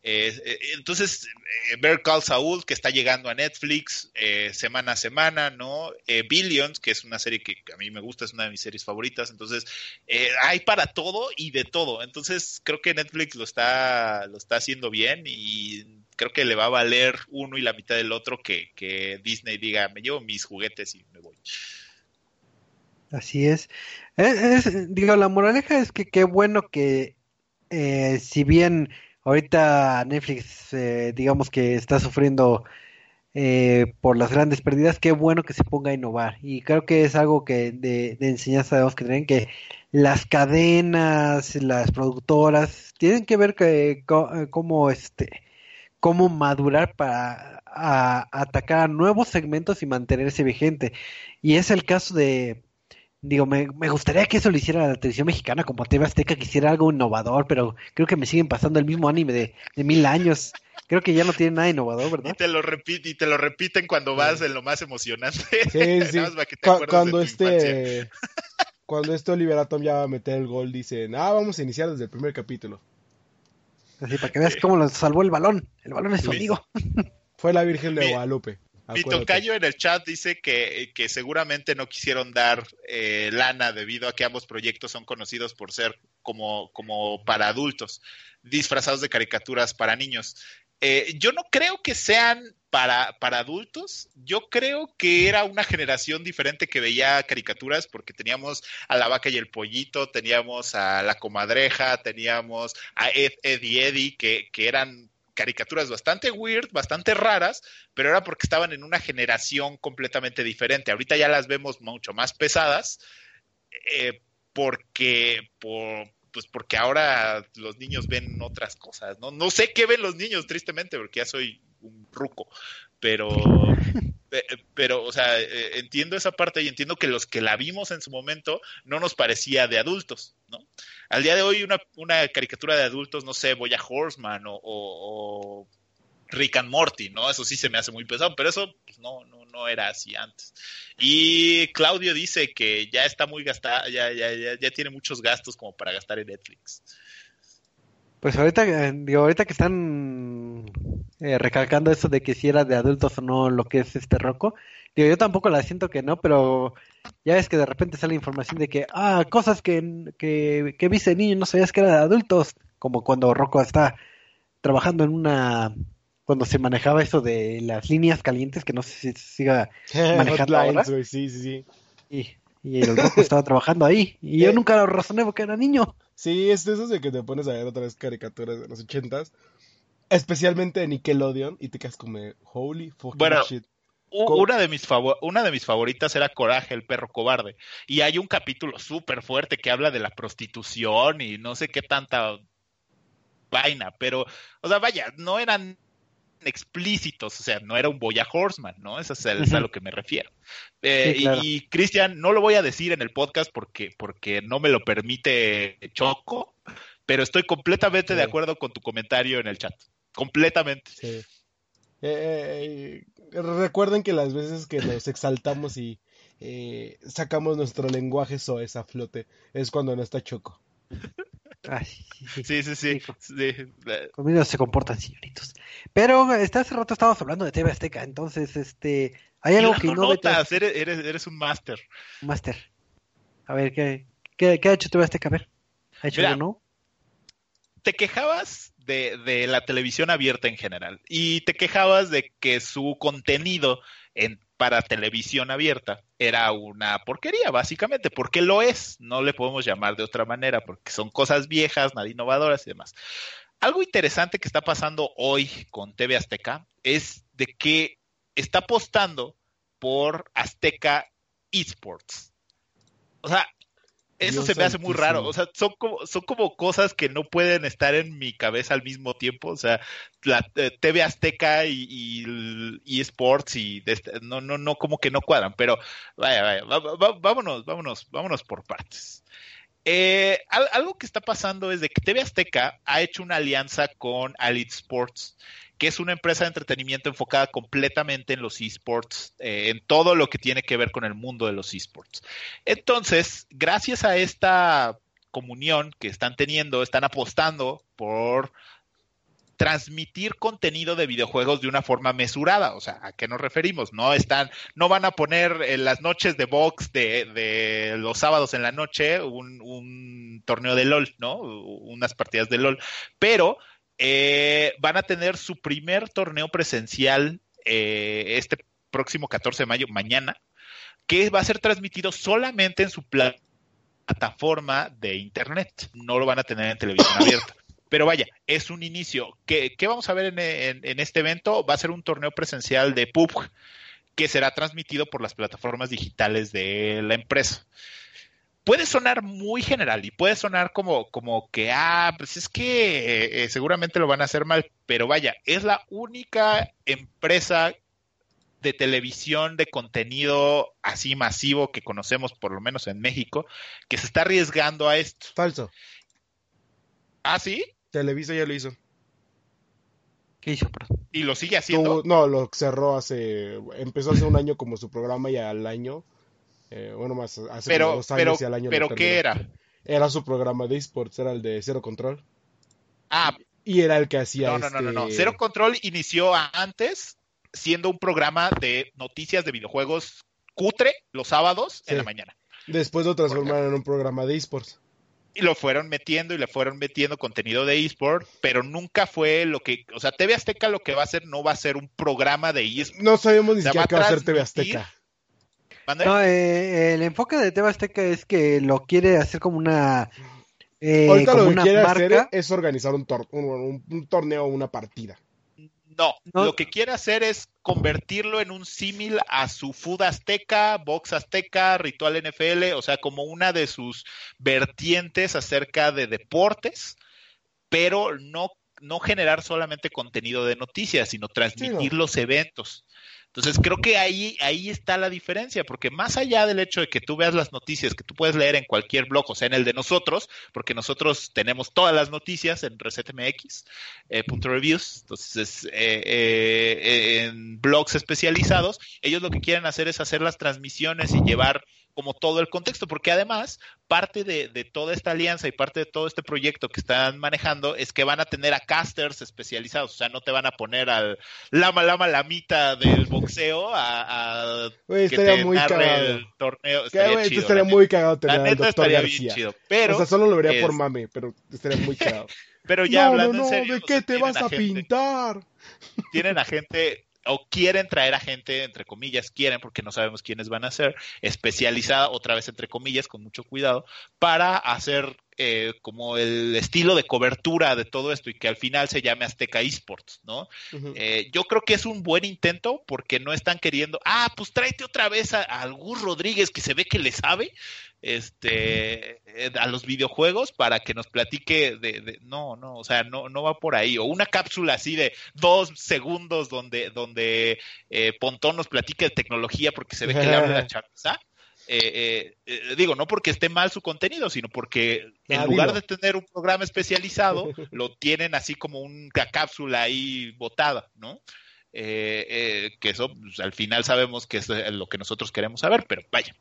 Eh, entonces, eh, Bear Call Saul, que está llegando a Netflix eh, semana a semana, ¿no? Eh, Billions, que es una serie que a mí me gusta, es una de mis series favoritas. Entonces, hay para todo y de todo. Entonces, creo que Netflix lo está, lo está haciendo bien y creo que le va a valer uno y la mitad del otro que, que Disney diga, me llevo mis juguetes y me voy. Así es digo, la moraleja es que qué bueno que si bien Ahorita Netflix, eh, digamos que está sufriendo eh, por las grandes pérdidas. Qué bueno que se ponga a innovar. Y creo que es algo que de, enseñanza debemos que tener que las cadenas, las productoras tienen que ver que, cómo este cómo madurar para atacar a nuevos segmentos y mantenerse vigente. Y es el caso de Digo, me, me, gustaría que eso lo hiciera la televisión mexicana, como TV Azteca, que hiciera algo innovador, pero creo que me siguen pasando el mismo anime de, mil años. Creo que ya no tiene nada innovador, ¿verdad? Y te lo, y te lo repiten cuando vas en lo más emocionante. Sí, *laughs* sí. cuando este *laughs* cuando este Oliver Atom ya va a meter el gol, dicen, ah, vamos a iniciar desde el primer capítulo. Así, para que veas cómo lo salvó el balón. El balón es su amigo. *laughs* Fue la Virgen de Guadalupe. Mi tocayo en el chat dice que, seguramente no quisieron dar eh, lana debido a que ambos proyectos son conocidos por ser como, como para adultos, disfrazados de caricaturas para niños. Eh, yo no creo que sean para, para adultos, yo creo que era una generación diferente que veía caricaturas porque teníamos a la vaca y el pollito, teníamos a la comadreja, teníamos a Ed, Eddie Eddie, que, que eran caricaturas bastante weird, bastante raras, pero era porque estaban en una generación completamente diferente. Ahorita ya las vemos mucho más pesadas, eh, porque, por, pues porque ahora los niños ven otras cosas, ¿no? No sé qué ven los niños, tristemente, porque ya soy un ruco, pero, *laughs* pero, o sea, eh, entiendo esa parte y entiendo que los que la vimos en su momento no nos parecía de adultos, ¿no? Al día de hoy una, una caricatura de adultos, no sé, Boya Horseman o, o, Rick and Morty, ¿no? Eso sí se me hace muy pesado, pero eso pues, no, no, no era así antes. Y Claudio dice que ya está muy gastado, ya, ya, ya, ya tiene muchos gastos como para gastar en Netflix. Pues ahorita, eh, digo, ahorita que están eh, recalcando eso de que si era de adultos o no lo que es este roco, digo, yo tampoco la siento que no, pero ya es que de repente sale información de que, ah, cosas que, que, que viste niño no sabías que era de adultos, como cuando Rocco está trabajando en una, cuando se manejaba eso de las líneas calientes, que no sé si se siga *laughs* manejando ahora. Sí, sí, sí. Y, y el Rocco estaba trabajando ahí, y yo Eh. nunca lo razoné porque era niño. Sí, es de esos de que te pones a ver otra vez caricaturas de los ochentas, especialmente de Nickelodeon, y te quedas como holy fucking Bueno, shit. Una de, mis una de mis favoritas era Coraje, el perro cobarde. Y hay un capítulo súper fuerte que habla de la prostitución y no sé qué tanta vaina, pero, o sea, vaya, no eran explícitos, o sea, no era un Boya Horseman, ¿no? Eso es, a- es a Ujú. lo que me refiero. Eh, Sí, claro. Y, y, Cristian, no lo voy a decir en el podcast porque, porque no me lo permite Choco, pero estoy completamente de acuerdo con tu comentario en el chat. Completamente. Sí. Eh, eh, recuerden que las veces que nos exaltamos y eh, sacamos nuestro lenguaje soez a flote es cuando no está Choco. Ay, sí, sí. Sí, sí. Eh, Conmigo se comportan señoritos. Pero este, hace rato estábamos hablando de TV Azteca, entonces, este, hay algo que no notas, eres, eres, eres un máster. Master. A ver, ¿qué, qué, qué ha hecho TV Azteca? A ver, ¿ha hecho Mira, algo no? Te quejabas de, de la televisión abierta en general y te quejabas de que su contenido en, para televisión abierta era una porquería, básicamente, porque lo es. No le podemos llamar de otra manera, porque son cosas viejas, nada innovadoras y demás. Algo interesante que está pasando hoy con TV Azteca es de que está apostando por Azteca Esports. O sea, eso Dios se me hace muy raro. O sea, son como, son como cosas que no pueden estar en mi cabeza al mismo tiempo. O sea, la eh, TV Azteca y, y y de este- no, no, no, como que no cuadran. Pero vaya, vaya, va- va- vámonos, vámonos, vámonos por partes. Eh, al- algo que está pasando es de que TV Azteca ha hecho una alianza con Elite Sports, que es una empresa de entretenimiento enfocada completamente en los esports, eh, en todo lo que tiene que ver con el mundo de los esports. Entonces, gracias a esta comunión que están teniendo, están apostando por transmitir contenido de videojuegos de una forma mesurada. O sea, ¿a qué nos referimos? No están, no van a poner en las noches de box de, de los sábados en la noche un, un, torneo de LOL, ¿no? Unas partidas de LOL. Pero eh, van a tener su primer torneo presencial eh, este próximo 14 de mayo, mañana, que va a ser transmitido solamente en su plataforma de internet. No lo van a tener en televisión *coughs* abierta. Pero vaya, es un inicio. ¿Qué, qué vamos a ver en, en, en, este evento? Va a ser un torneo presencial de PUBG que será transmitido por las plataformas digitales de la empresa. Puede sonar muy general y puede sonar como, como que, ah, pues es que eh, seguramente lo van a hacer mal, pero vaya, es la única empresa de televisión de contenido así masivo que conocemos, por lo menos en México, que se está arriesgando a esto. Falso. ¿Ah, sí? Televisa ya lo hizo. ¿Qué hizo? ¿Y lo sigue haciendo? No, lo cerró hace. Empezó hace un año como su programa y al año. Eh, bueno, más hace Pero, dos pero, años y al año pero. ¿qué era? Era su programa de esports, era el de Cero Control. Ah, Y era el que hacía. no, no, no, no, no. este- Cero Control inició antes siendo un programa de noticias de videojuegos cutre los sábados en la mañana. Después lo transformaron en un programa de esports. y lo fueron metiendo y le fueron metiendo contenido de eSport, pero nunca fue lo que, o sea, TV Azteca lo que va a hacer no va a ser un programa de eSport. No sabemos ni siquiera qué va a hacer TV Azteca. No, eh, el enfoque de TV Azteca es que lo quiere hacer como una. Eh, Ahorita lo que quiere hacer es organizar un, un, un torneo o una partida. No, lo que quiere hacer es convertirlo en un símil a su Food Azteca, Box Azteca, Ritual NFL, o sea, como una de sus vertientes acerca de deportes, pero no, no generar solamente contenido de noticias, sino transmitir los eventos. Entonces creo que ahí, ahí está la diferencia, porque más allá del hecho de que tú veas las noticias que tú puedes leer en cualquier blog, o sea, en el de nosotros, porque nosotros tenemos todas las noticias en ResetMX, eh, entonces eh, eh, en blogs especializados, ellos lo que quieren hacer es hacer las transmisiones y llevar como todo el contexto, porque además parte de, toda esta alianza y parte de todo este proyecto que están manejando es que van a tener a casters especializados, o sea, no te van a poner al lama lama lamita del boxeo a, que te muy el torneo. Estaría, chido, estaría muy cagado tener al doctor García. chido, pero o sea, solo lo vería por mame, pero estaría muy cagado. pero ya no, hablando no, en serio, ¿de qué te vas a pintar? Tienen a gente o quieren traer a gente, entre comillas, quieren, porque no sabemos quiénes van a ser, especializada, otra vez entre comillas, con mucho cuidado, para hacer eh, como el estilo de cobertura de todo esto y que al final se llame Azteca Esports, ¿no? Eh, yo creo que es un buen intento porque no están queriendo, ah, pues tráete otra vez a, a Gus Rodríguez que se ve que le sabe, este eh, a los videojuegos para que nos platique de, no no o sea no no va por ahí. O una cápsula así de dos segundos donde donde eh, Pontón nos platique de tecnología porque se ve que le habla la *laughs* chaviza. Eh, digo, no porque esté mal su contenido, sino porque en lugar de tener un programa especializado, *laughs* lo tienen así como una cápsula ahí botada, ¿no? que eso pues, al final sabemos que es lo que nosotros queremos saber, pero vaya,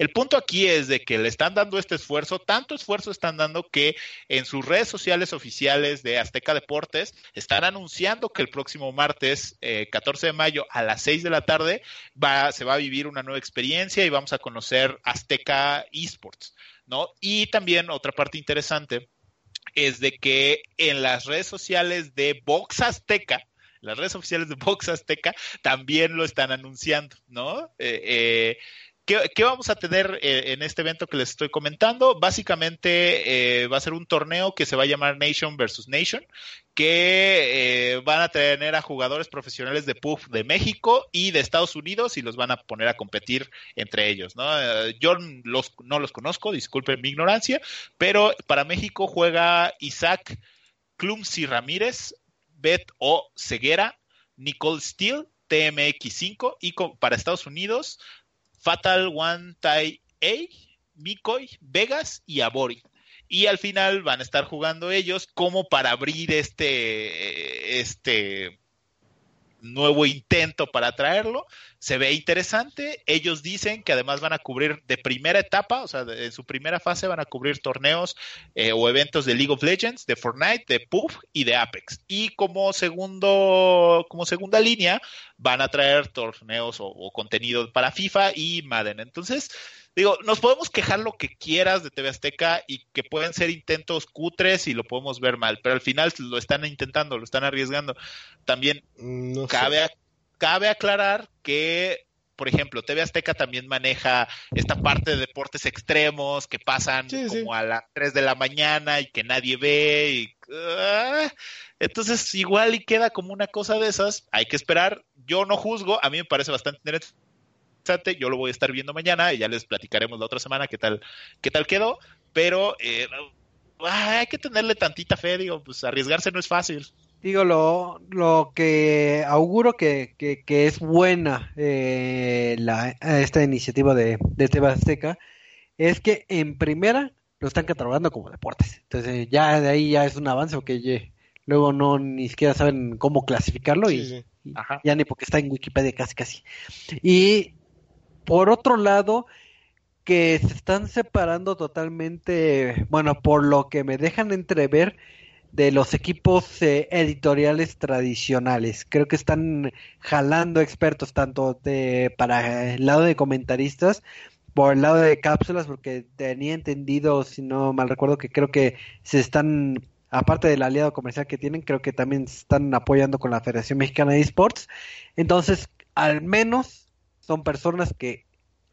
el punto aquí es de que le están dando este esfuerzo, tanto esfuerzo están dando que en sus redes sociales oficiales de Azteca Deportes están anunciando que el próximo martes 14 eh, de mayo a las 6 de la tarde va, se va a vivir una nueva experiencia y vamos a conocer Azteca Esports, ¿no? Y también otra parte interesante es de que en las redes sociales de Box Azteca, las redes oficiales de Box Azteca también lo están anunciando, ¿no? Eh, eh, ¿Qué, vamos a tener eh, en este evento que les estoy comentando? Básicamente eh, va a ser un torneo que se va a llamar Nation versus Nation, que eh, van a tener a jugadores profesionales de PUF de México y de Estados Unidos y los van a poner a competir entre ellos. ¿no? yo los, no los conozco, disculpen mi ignorancia, pero para México juega Isaac Clumsy Ramírez, Bet O Ceguera, Nicole Steele, TMX5 y para Estados Unidos Fatal One Tai A, Mikoi, Vegas y Abori. Y al final van a estar jugando ellos como para abrir este, este nuevo intento para traerlo. Se ve interesante. Ellos dicen que además van a cubrir de primera etapa, o sea, en su primera fase van a cubrir torneos eh, o eventos de League of Legends, de Fortnite, de PUBG y de Apex. Y como segundo, como segunda línea, van a traer torneos o contenido para FIFA y Madden. Entonces, digo, nos podemos quejar lo que quieras de TV Azteca y que pueden ser intentos cutres y lo podemos ver mal, pero al final lo están intentando, lo están arriesgando. También mm, cabe, cabe aclarar que por ejemplo, TV Azteca también maneja esta parte de deportes extremos que pasan como a las 3 de la mañana y que nadie ve. Y, ah, entonces, igual y queda como una cosa de esas. Hay que esperar. Yo no juzgo. A mí me parece bastante interesante yo lo voy a estar viendo mañana y ya les platicaremos la otra semana qué tal, qué tal quedó, pero eh, hay que tenerle tantita fe, digo, pues arriesgarse no es fácil. Digo, lo, lo que auguro que, que, es buena eh, la, esta iniciativa de, de Teba Azteca es que en primera lo están catalogando como deportes. Entonces ya de ahí ya es un avance, porque luego no ni siquiera saben cómo clasificarlo y, y ya ni porque está en Wikipedia casi casi. Y por otro lado, que se están separando totalmente, bueno, por lo que me dejan entrever de los equipos eh, editoriales tradicionales. Creo que están jalando expertos tanto de, para el lado de comentaristas por el lado de cápsulas, porque tenía entendido, si no mal recuerdo, que creo que se están, aparte del aliado comercial que tienen, creo que también se están apoyando con la Federación Mexicana de Esports. Entonces, al menos son personas que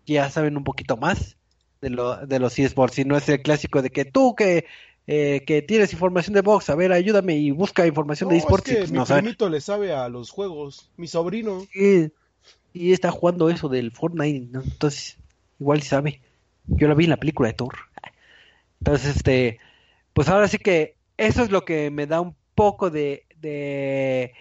ya saben un poquito más de, lo, de los eSports y no es el clásico de que tú que eh, que tienes información de box, a ver, ayúdame y busca información de esports. Es que pues, mi no sabe. le sabe a los juegos, mi sobrino. Sí, y está jugando eso del Fortnite, ¿no? entonces igual sabe. Yo lo vi en la película de Thor. Entonces, este, pues ahora sí que eso es lo que me da un poco de, de,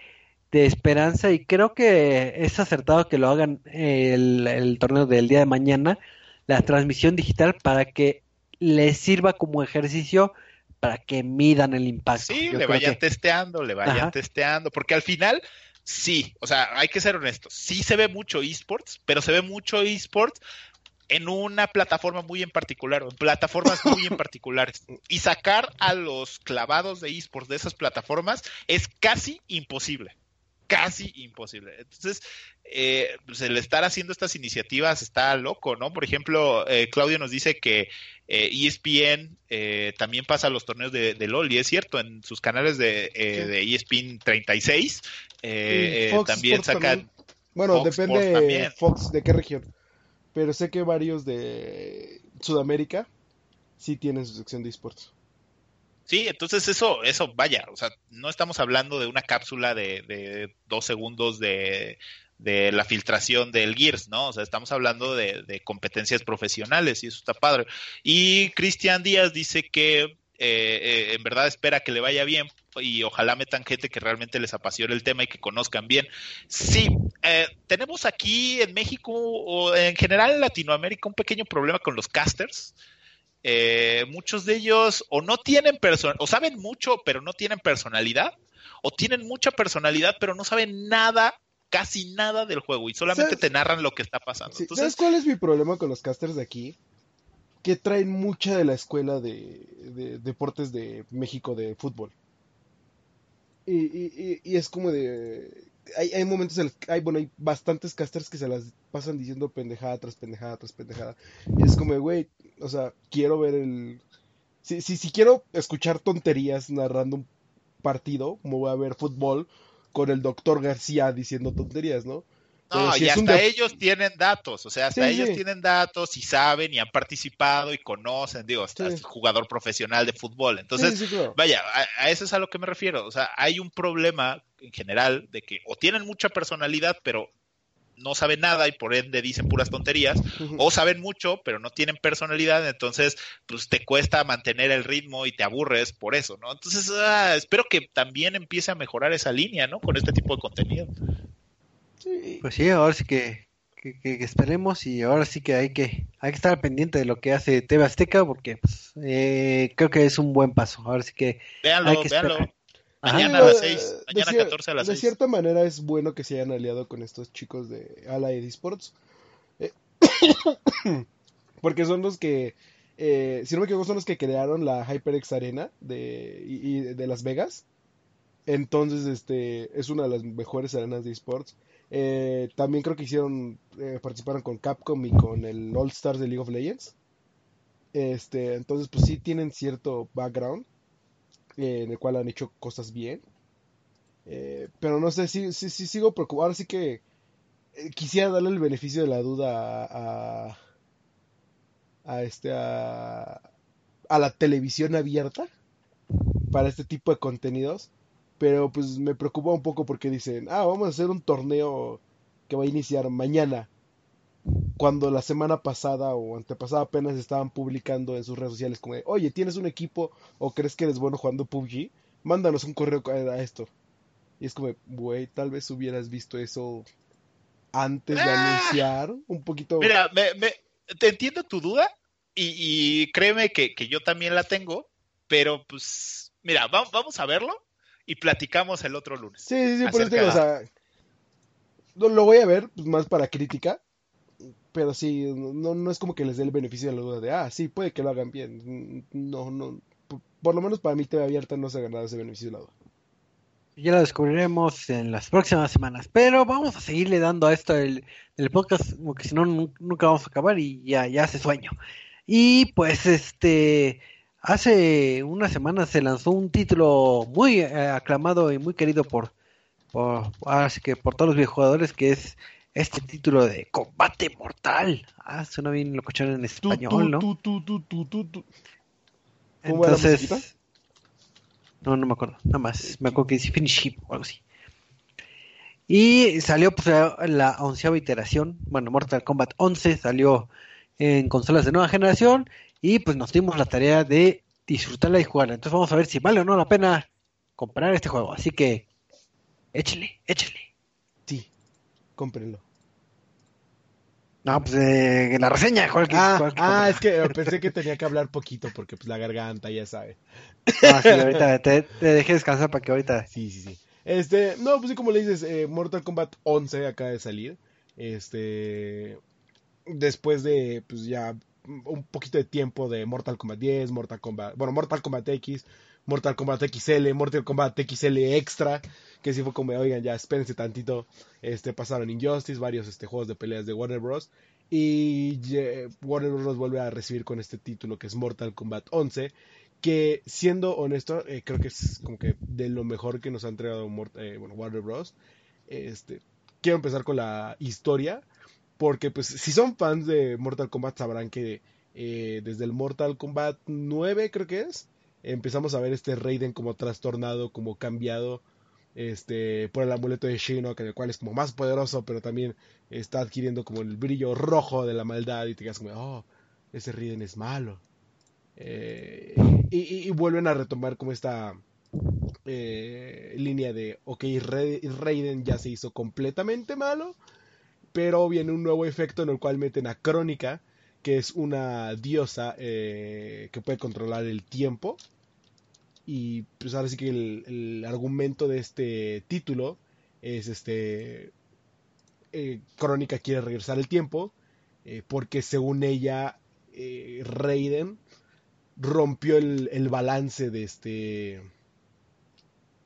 de esperanza y creo que es acertado que lo hagan el, el torneo del día de mañana, la transmisión digital para que les sirva como ejercicio para que midan el impacto. Sí, Yo le vayan que- testeando, le vayan Ajá. testeando, porque al final, sí, o sea, hay que ser honestos, sí se ve mucho esports, pero se ve mucho esports en una plataforma muy en particular, o en plataformas muy en *laughs* particulares. Y sacar a los clavados de esports de esas plataformas es casi imposible. Casi imposible. Entonces, eh, pues el estar haciendo estas iniciativas está loco, ¿no? Por ejemplo, eh, Claudio nos dice que eh, ESPN eh, también pasa los torneos de, de LOL, y es cierto, en sus canales de, eh, de ESPN 36 eh, también sacan... también. Bueno, Fox depende. Fox de qué región. Pero sé que varios de Sudamérica sí tienen su sección de esports. Sí, entonces eso, eso, vaya, o sea, no estamos hablando de una cápsula de, de dos segundos de, de la filtración del Gears, ¿no? O sea, estamos hablando de, competencias profesionales y eso está padre. Y Cristian Díaz dice que eh, eh, en verdad espera que le vaya bien y ojalá metan gente que realmente les apasione el tema y que conozcan bien. Sí, eh, tenemos aquí en México o en general en Latinoamérica un pequeño problema con los casters. Eh, muchos de ellos o no tienen person o saben mucho pero no tienen personalidad o tienen mucha personalidad pero no saben nada casi nada del juego y solamente ¿Sabes? te narran lo que está pasando Sí, entonces ¿Sabes cuál es mi problema con los casters de aquí? Que traen mucha de la escuela de, de deportes de México de fútbol. Y, y- es como de... Hay, hay momentos, en los que- hay, bueno, hay bastantes casters que se las pasan diciendo pendejada tras pendejada tras pendejada. Y es como, de, güey, o sea, quiero ver el... Si, si, si quiero escuchar tonterías narrando un partido, como voy a ver fútbol con el doctor García diciendo tonterías, ¿no? No si y un hasta ellos tienen datos o sea hasta Sí, ellos sí. tienen datos y saben y han participado y conocen digo hasta Sí. jugador profesional de fútbol entonces claro. Vaya, a, a eso es a lo que me refiero. O sea, hay un problema en general de que o tienen mucha personalidad, pero no saben nada y por ende dicen puras tonterías, o saben mucho, pero no tienen personalidad, entonces pues te cuesta mantener el ritmo y te aburres por eso, ¿no? Entonces, ah, espero que también empiece a mejorar esa línea, ¿no? Con este tipo de contenido. Sí. Pues sí, ahora sí que, que, que- que esperemos y ahora sí que hay que hay que estar pendiente de lo que hace TV Azteca porque pues, eh, creo que es un buen paso. Ahora sí que Véanlo, Hay que véanlo. Mañana a las Eh, 6, de mañana cier- 14 a las De 6. cierta manera es bueno que se hayan aliado con estos chicos de Allied Esports. Eh, *coughs* porque son los que, eh, si no me equivoco, son los que crearon la HyperX Arena de, y- y de Las Vegas. Entonces, este, es una de las mejores arenas de esports. Eh, también creo que hicieron, eh, participaron con Capcom y con el All Stars de League of Legends. Este, entonces, pues sí tienen cierto background eh, en el cual han hecho cosas bien. Eh, pero no sé, sí, sí, sí sigo preocupado. Ahora sí que eh, quisiera darle el beneficio de la duda a, a, a este a, a la televisión abierta para este tipo de contenidos. Pero pues me preocupa un poco porque dicen, ah, vamos a hacer un torneo que va a iniciar mañana. Cuando la semana pasada o antepasada apenas estaban publicando en sus redes sociales como de, oye, ¿tienes un equipo o crees que eres bueno jugando PUBG? Mándanos un correo a esto. Y es como, güey, tal vez hubieras visto eso antes de Ah. anunciar un poquito. Mira, me, me- te entiendo tu duda y, y créeme que, que yo también la tengo, pero pues, mira, va- vamos a verlo y platicamos el otro lunes. Sí, sí, sí, por eso o sea, lo, lo voy a ver pues, más para crítica, pero sí, no, no es como que les dé el beneficio de la duda de, ah, sí, puede que lo hagan bien. No, no, por, lo menos para mí TV abierta no se ha ganado ese beneficio de la duda. Ya lo descubriremos en las próximas semanas. Pero vamos a seguirle dando a esto el, el podcast, porque si no, nunca vamos a acabar y ya, ya hace sueño. Y pues este, hace unas semanas se lanzó un título muy eh, aclamado y muy querido por, por, así que por todos los videojugadores, que es este título de Combate Mortal. Ah, suena bien lo escucharon en español, ¿no? Entonces, no, no me acuerdo, nada más. Me acuerdo que dice Finish Hip o algo así. Y salió pues, la onceava iteración, bueno, Mortal Kombat 11 salió en consolas de nueva generación y pues nos dimos la tarea de disfrutarla y jugarla. Entonces vamos a ver si vale o no la pena comprar este juego. Así que échale, échale. Sí, cómprenlo. No, pues eh, la reseña. ah, ah es que pensé que tenía que hablar poquito porque pues la garganta, ya sabe. Ah, sí, ahorita te, dejé descansar para que ahorita... *laughs* Sí, sí, sí. Este, no, pues sí, como le dices, eh, Mortal Kombat 11 acaba de salir. Este, después de, pues ya un poquito de tiempo de Mortal Kombat 10, Mortal Kombat, bueno, Mortal Kombat X, Mortal Kombat XL, Mortal Kombat XL Extra, que sí fue como, oigan, ya espérense tantito, este, pasaron Injustice, varios este, juegos de peleas de Warner Bros. Y Warner Bros. vuelve a recibir con este título que es Mortal Kombat 11, que siendo honesto, eh, creo que es como que de lo mejor que nos ha entregado eh, Warner Bros. Este, quiero empezar con la historia porque pues si son fans de Mortal Kombat sabrán que eh, desde el Mortal Kombat 9 creo que es, empezamos a ver este Raiden como trastornado, como cambiado este por el amuleto de Shinnok, el cual es como más poderoso, pero también está adquiriendo como el brillo rojo de la maldad y te quedas como, oh, ese Raiden es malo. Eh, y, vuelven a retomar como esta eh, línea de, ok, Raiden ya se hizo completamente malo, pero viene un nuevo efecto en el cual meten a Crónica, que es una diosa eh, que puede controlar el tiempo. Y pues ahora sí que el, argumento de este título es este... Eh, Crónica quiere regresar el tiempo eh, porque según ella Raiden rompió el, el, balance de este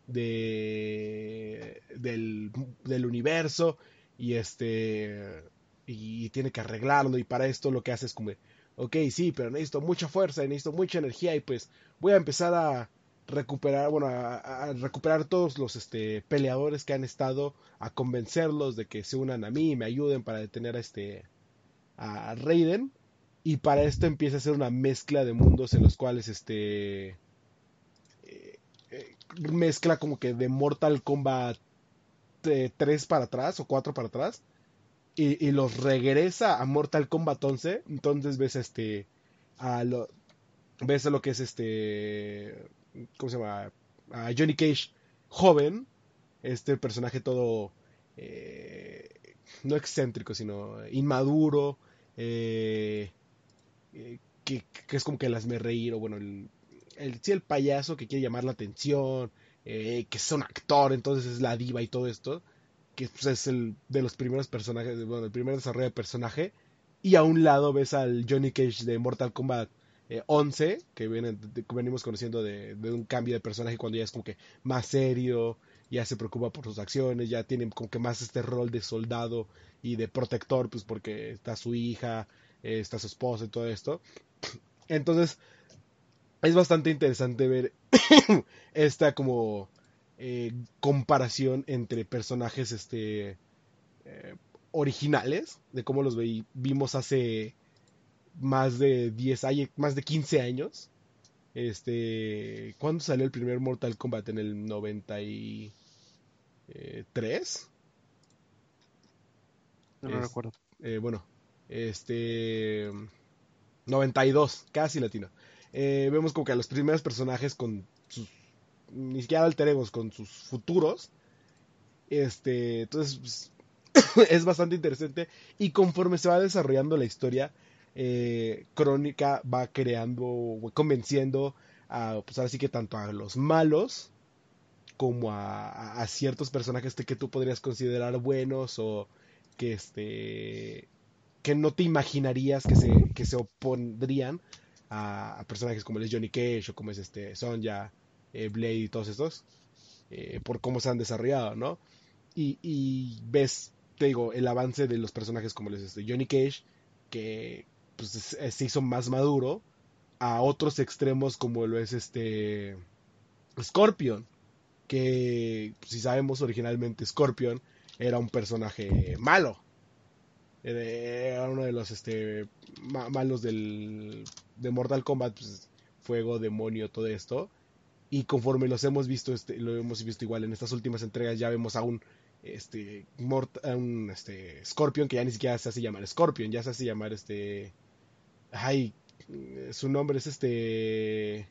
de, del, del universo y este y tiene que arreglarlo y para esto lo que hace es como ok sí pero necesito mucha fuerza necesito mucha energía y pues voy a empezar a recuperar bueno a, recuperar todos los este peleadores que han estado a convencerlos de que se unan a mí y me ayuden para detener a este a Raiden. Y para esto empieza a ser una mezcla de mundos en los cuales este eh, eh, mezcla como que de Mortal Kombat 3 para atrás o 4 para atrás. Y, los regresa a Mortal Kombat 11, entonces ves este a lo ves a lo que es este ¿cómo se llama? a Johnny Cage joven, este personaje todo eh, no excéntrico, sino inmaduro, eh, eh, que, es como que las me reír, o bueno, el, sí, el payaso que quiere llamar la atención, eh, que es un actor, entonces es la diva y todo esto, que pues, es el de los primeros personajes, bueno, el primer desarrollo de personaje, y a un lado ves al Johnny Cage de Mortal Kombat 11, eh, que, viene, venimos conociendo de, un cambio de personaje cuando ya es como que más serio, ya se preocupa por sus acciones, ya tiene como que más este rol de soldado y de protector, pues porque está su hija, eh, está su esposa y todo esto. Entonces, es bastante interesante ver *coughs* esta como eh, comparación entre personajes este eh, originales de cómo los vimos hace más de 10 años, más de 15 años. Este, ¿cuándo salió el primer Mortal Kombat? En el 93. No lo recuerdo. Eh, bueno, este 92, casi latino. Eh, vemos como que a los primeros personajes con sus, ni siquiera alter con sus futuros. Este, entonces pues, *coughs* es bastante interesante y conforme se va desarrollando la historia, eh, Crónica va creando, convenciendo a, pues ahora sí que tanto a los malos como a, ciertos personajes que tú podrías considerar buenos o que este que no te imaginarías que se, opondrían a, personajes como es Johnny Cage o como es este Sonja, eh, Blade y todos estos. eh, por cómo se han desarrollado, ¿no? Y, ves, te digo, el avance de los personajes como les este, Johnny Cage, que pues, se hizo más maduro, a otros extremos como lo es este Scorpion, que si sabemos originalmente Scorpion era un personaje malo, era uno de los este, malos del, de Mortal Kombat, pues, fuego, demonio, todo esto. Y conforme los hemos visto, este, lo hemos visto igual en estas últimas entregas, ya vemos a un, este, un este, Scorpion que ya ni siquiera se hace llamar Scorpion, ya se hace llamar este... Ay, su nombre es este...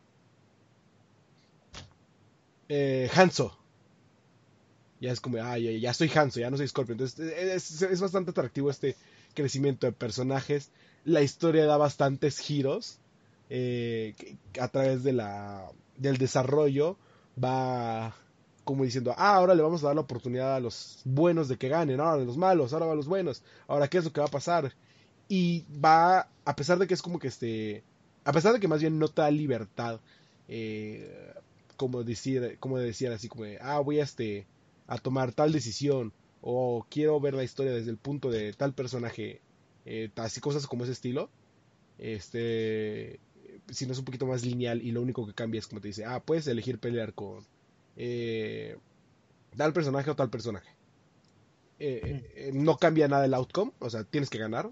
Eh, Hanzo. Ya es como, ay, ya, soy Hanzo, ya no soy Scorpion. Entonces es, bastante atractivo este crecimiento de personajes. La historia da bastantes giros. Eh, a través de la, del desarrollo va como diciendo, ah, ahora le vamos a dar la oportunidad a los buenos de que ganen, ahora a los malos, ahora a los buenos, ahora qué es lo que va a pasar. Y va, a pesar de que es como que este, a pesar de que más bien no te da libertad, eh, como decir, como decir así como, ah, voy a este, a tomar tal decisión o quiero ver la historia desde el punto de tal personaje, eh, así cosas como ese estilo, este, si no es un poquito más lineal y lo único que cambia es como te dice, ah, puedes elegir pelear con eh, tal personaje o tal personaje. Eh, no cambia nada el outcome, o sea, tienes que ganar,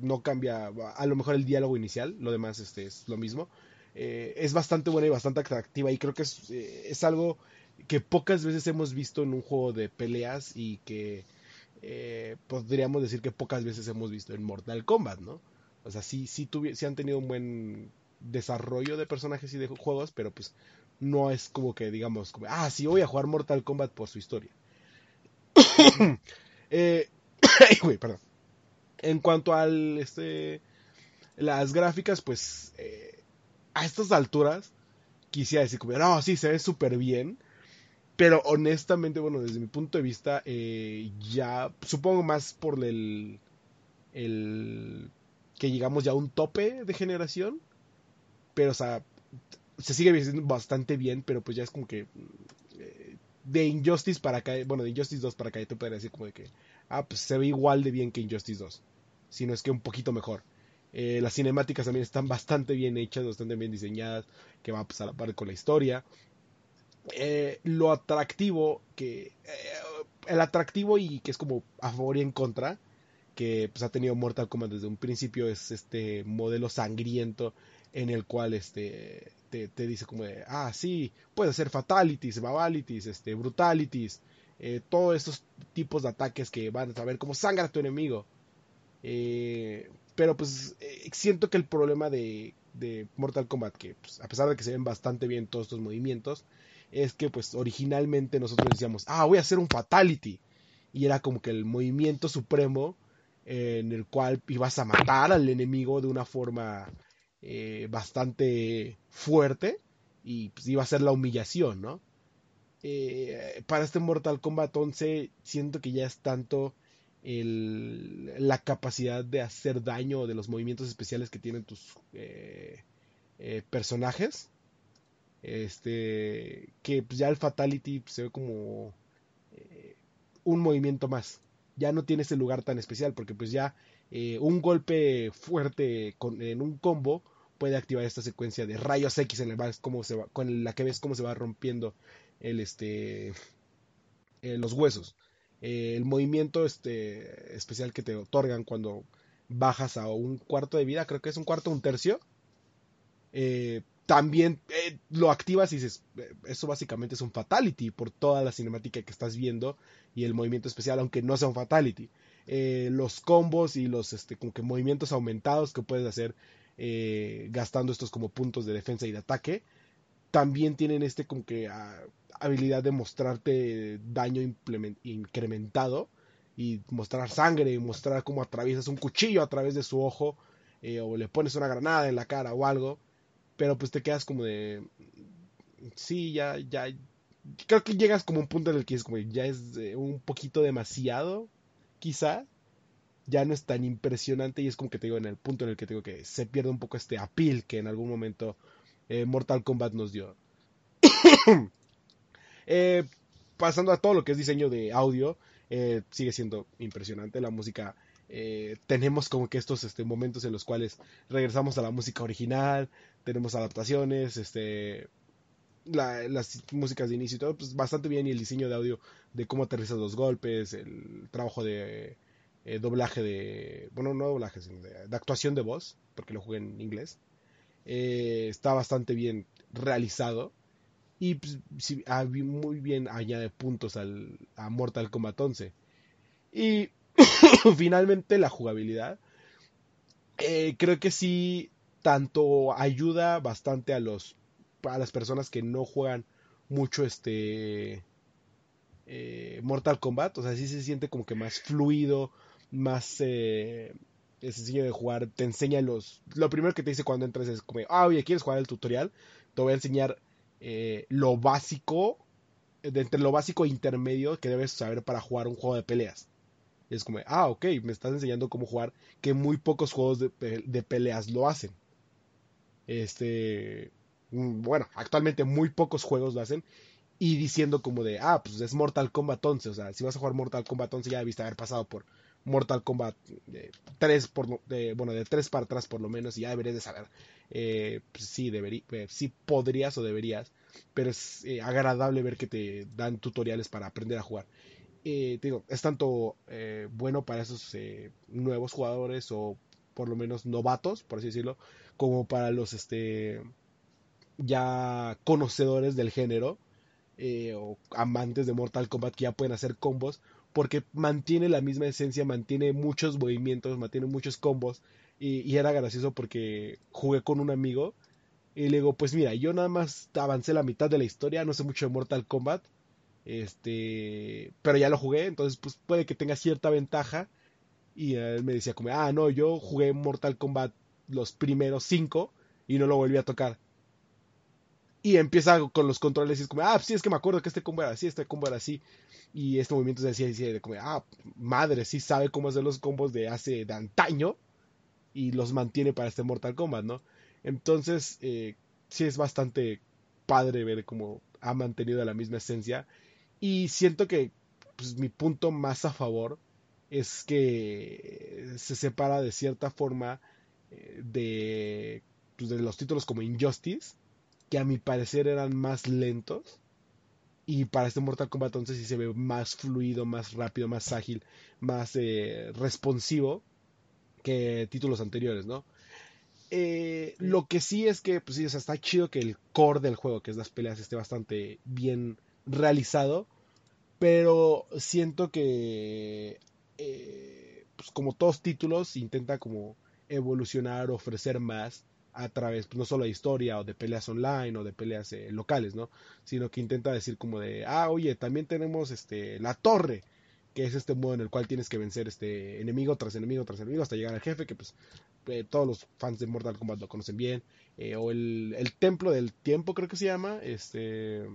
no cambia, a lo mejor el diálogo inicial, lo demás este, es lo mismo. es bastante buena y bastante atractiva y creo que es, es algo que pocas veces hemos visto en un juego de peleas y que eh, podríamos decir que pocas veces hemos visto en Mortal Kombat, ¿no? O sea, sí, sí, sí han tenido un buen desarrollo de personajes y de juegos, pero pues no es como que digamos, como, ah, sí voy a jugar Mortal Kombat por su historia. *coughs* eh, *coughs* perdón. En cuanto al, este, las gráficas, pues, eh, a estas alturas, quisiera decir como, no, sí, se ve súper bien. Pero honestamente, bueno, desde mi punto de vista, eh, ya supongo más por el, el que llegamos ya a un tope de generación. Pero, o sea, se sigue viendo bastante bien, pero pues ya es como que eh, de Injustice para acá, bueno, de Injustice 2 para acá, te podría decir como de que, ah, pues se ve igual de bien que Injustice 2, si no es que un poquito mejor. Eh, las cinemáticas también están bastante bien hechas, bastante bien diseñadas, que va pues, a la par con la historia. Eh, lo atractivo que eh, el atractivo y que es como a favor y en contra que pues ha tenido Mortal Kombat desde un principio es este modelo sangriento en el cual este te, dice como de ah sí puede ser fatalities babalities este brutalities todos estos tipos de ataques que van a ver cómo sangra a tu enemigo pero pues siento que el problema de, de Mortal Kombat que pues, a pesar de que se ven bastante bien todos estos movimientos es que pues originalmente nosotros decíamos, ah, voy a hacer un fatality. Y era como que el movimiento supremo en el cual ibas a matar al enemigo de una forma eh, bastante fuerte y pues, iba a ser la humillación, ¿no? Eh, para este Mortal Kombat 11 siento que ya es tanto la capacidad de hacer daño de los movimientos especiales que tienen tus eh, personajes este, que pues, ya el Fatality se ve como eh, un movimiento más. Ya no tiene ese lugar tan especial porque pues ya eh, un golpe fuerte en un combo puede activar esta secuencia de rayos X en el se va, con la que ves cómo se va rompiendo el este eh, los huesos. El movimiento este especial que te otorgan cuando bajas a un cuarto de vida, creo que es un cuarto, un tercio. Eh, también eh, lo activas y dices, eh, eso básicamente es un fatality por toda la cinemática que estás viendo y el movimiento especial, aunque no sea un fatality. Eh, los combos y los este, que movimientos aumentados que puedes hacer gastando estos como puntos de defensa y de ataque, también tienen este como que ah, habilidad de mostrarte daño incrementado y mostrar sangre y mostrar cómo atraviesas un cuchillo a través de su ojo o le pones una granada en la cara o algo pero pues te quedas como de sí ya ya creo que llegas como un punto en el que es como ya es eh, un poquito demasiado quizá ya no es tan impresionante y es como que te digo en el punto en el que tengo que se pierde un poco este appeal que en algún momento eh, Mortal Kombat nos dio eh, pasando a todo lo que es diseño de audio, eh, sigue siendo impresionante la música. Eh, tenemos como que estos este, momentos en los cuales regresamos a la música original, tenemos adaptaciones, este, las músicas de inicio y todo, pues bastante bien y el diseño de audio de cómo aterrizas los golpes, el trabajo de eh, doblaje de, bueno, no doblaje, sino de, actuación de voz, porque lo jugué en inglés, eh, está bastante bien realizado y pues, ah, muy bien añade puntos al, a Mortal Kombat 11. Y *coughs* finalmente la jugabilidad, eh, creo que sí, tanto ayuda bastante a los a las personas que no juegan mucho este Mortal Kombat, o sea, sí se siente como que más fluido, más eh, sencillo de jugar, te enseña los... Lo primero que te dice cuando entras es como, ah, oye, ¿quieres jugar el tutorial? Te voy a enseñar eh, lo básico, de entre lo básico e intermedio que debes saber para jugar un juego de peleas. Y es como, ah, ok, me estás enseñando cómo jugar, que muy pocos juegos de, de peleas lo hacen. Este, mm, bueno, actualmente muy pocos juegos lo hacen. Y diciendo como de, ah, pues es Mortal Kombat 11. O sea, si vas a jugar Mortal Kombat 11 ya debiste haber pasado por Mortal Kombat de 3 por de, bueno de 3 para atrás por lo menos y ya deberías de saber eh, pues sí debería eh, sí podrías o deberías pero es eh, agradable ver que te dan tutoriales para aprender a jugar. Te digo es tanto bueno para esos nuevos jugadores o por lo menos novatos por así decirlo como para los este ya conocedores del género o amantes de Mortal Kombat que ya pueden hacer combos porque mantiene la misma esencia, mantiene muchos movimientos, mantiene muchos combos. Y, era gracioso porque jugué con un amigo y le digo, pues mira, yo nada más avancé la mitad de la historia, no sé mucho de Mortal Kombat, este, pero ya lo jugué, entonces pues puede que tenga cierta ventaja. Y él me decía como, ah, no, yo jugué Mortal Kombat los primeros cinco y no lo volví a tocar. Y empieza con los controles y es como, ah, sí, es que me acuerdo que este combo era así, este combo era así. Y este movimiento se decía, decía como, ah, madre, sí sabe cómo hacer los combos de hace, de antaño. Y los mantiene para este Mortal Kombat, ¿no? Entonces, eh, sí es bastante padre ver cómo ha mantenido la misma esencia. Y siento que pues, mi punto más a favor es que se separa de cierta forma eh, de, pues, de los títulos como Injustice que a mi parecer eran más lentos. Y para este Mortal Kombat entonces sí se ve más fluido, más rápido, más ágil, más eh, responsivo que títulos anteriores, ¿no? Eh, lo que sí es que, pues sí, está chido que el core del juego, que es las peleas, esté bastante bien realizado. Pero siento que, eh, pues como todos títulos, intenta como evolucionar, ofrecer más a través pues, no solo de historia o de peleas online o de peleas eh, locales, ¿no? Sino que intenta decir como de, ah, oye, también tenemos este la torre, que es este modo en el cual tienes que vencer este enemigo tras enemigo tras enemigo hasta llegar al jefe, que pues eh, todos los fans de Mortal Kombat lo conocen bien, eh, o el, el, templo del tiempo creo que se llama, este,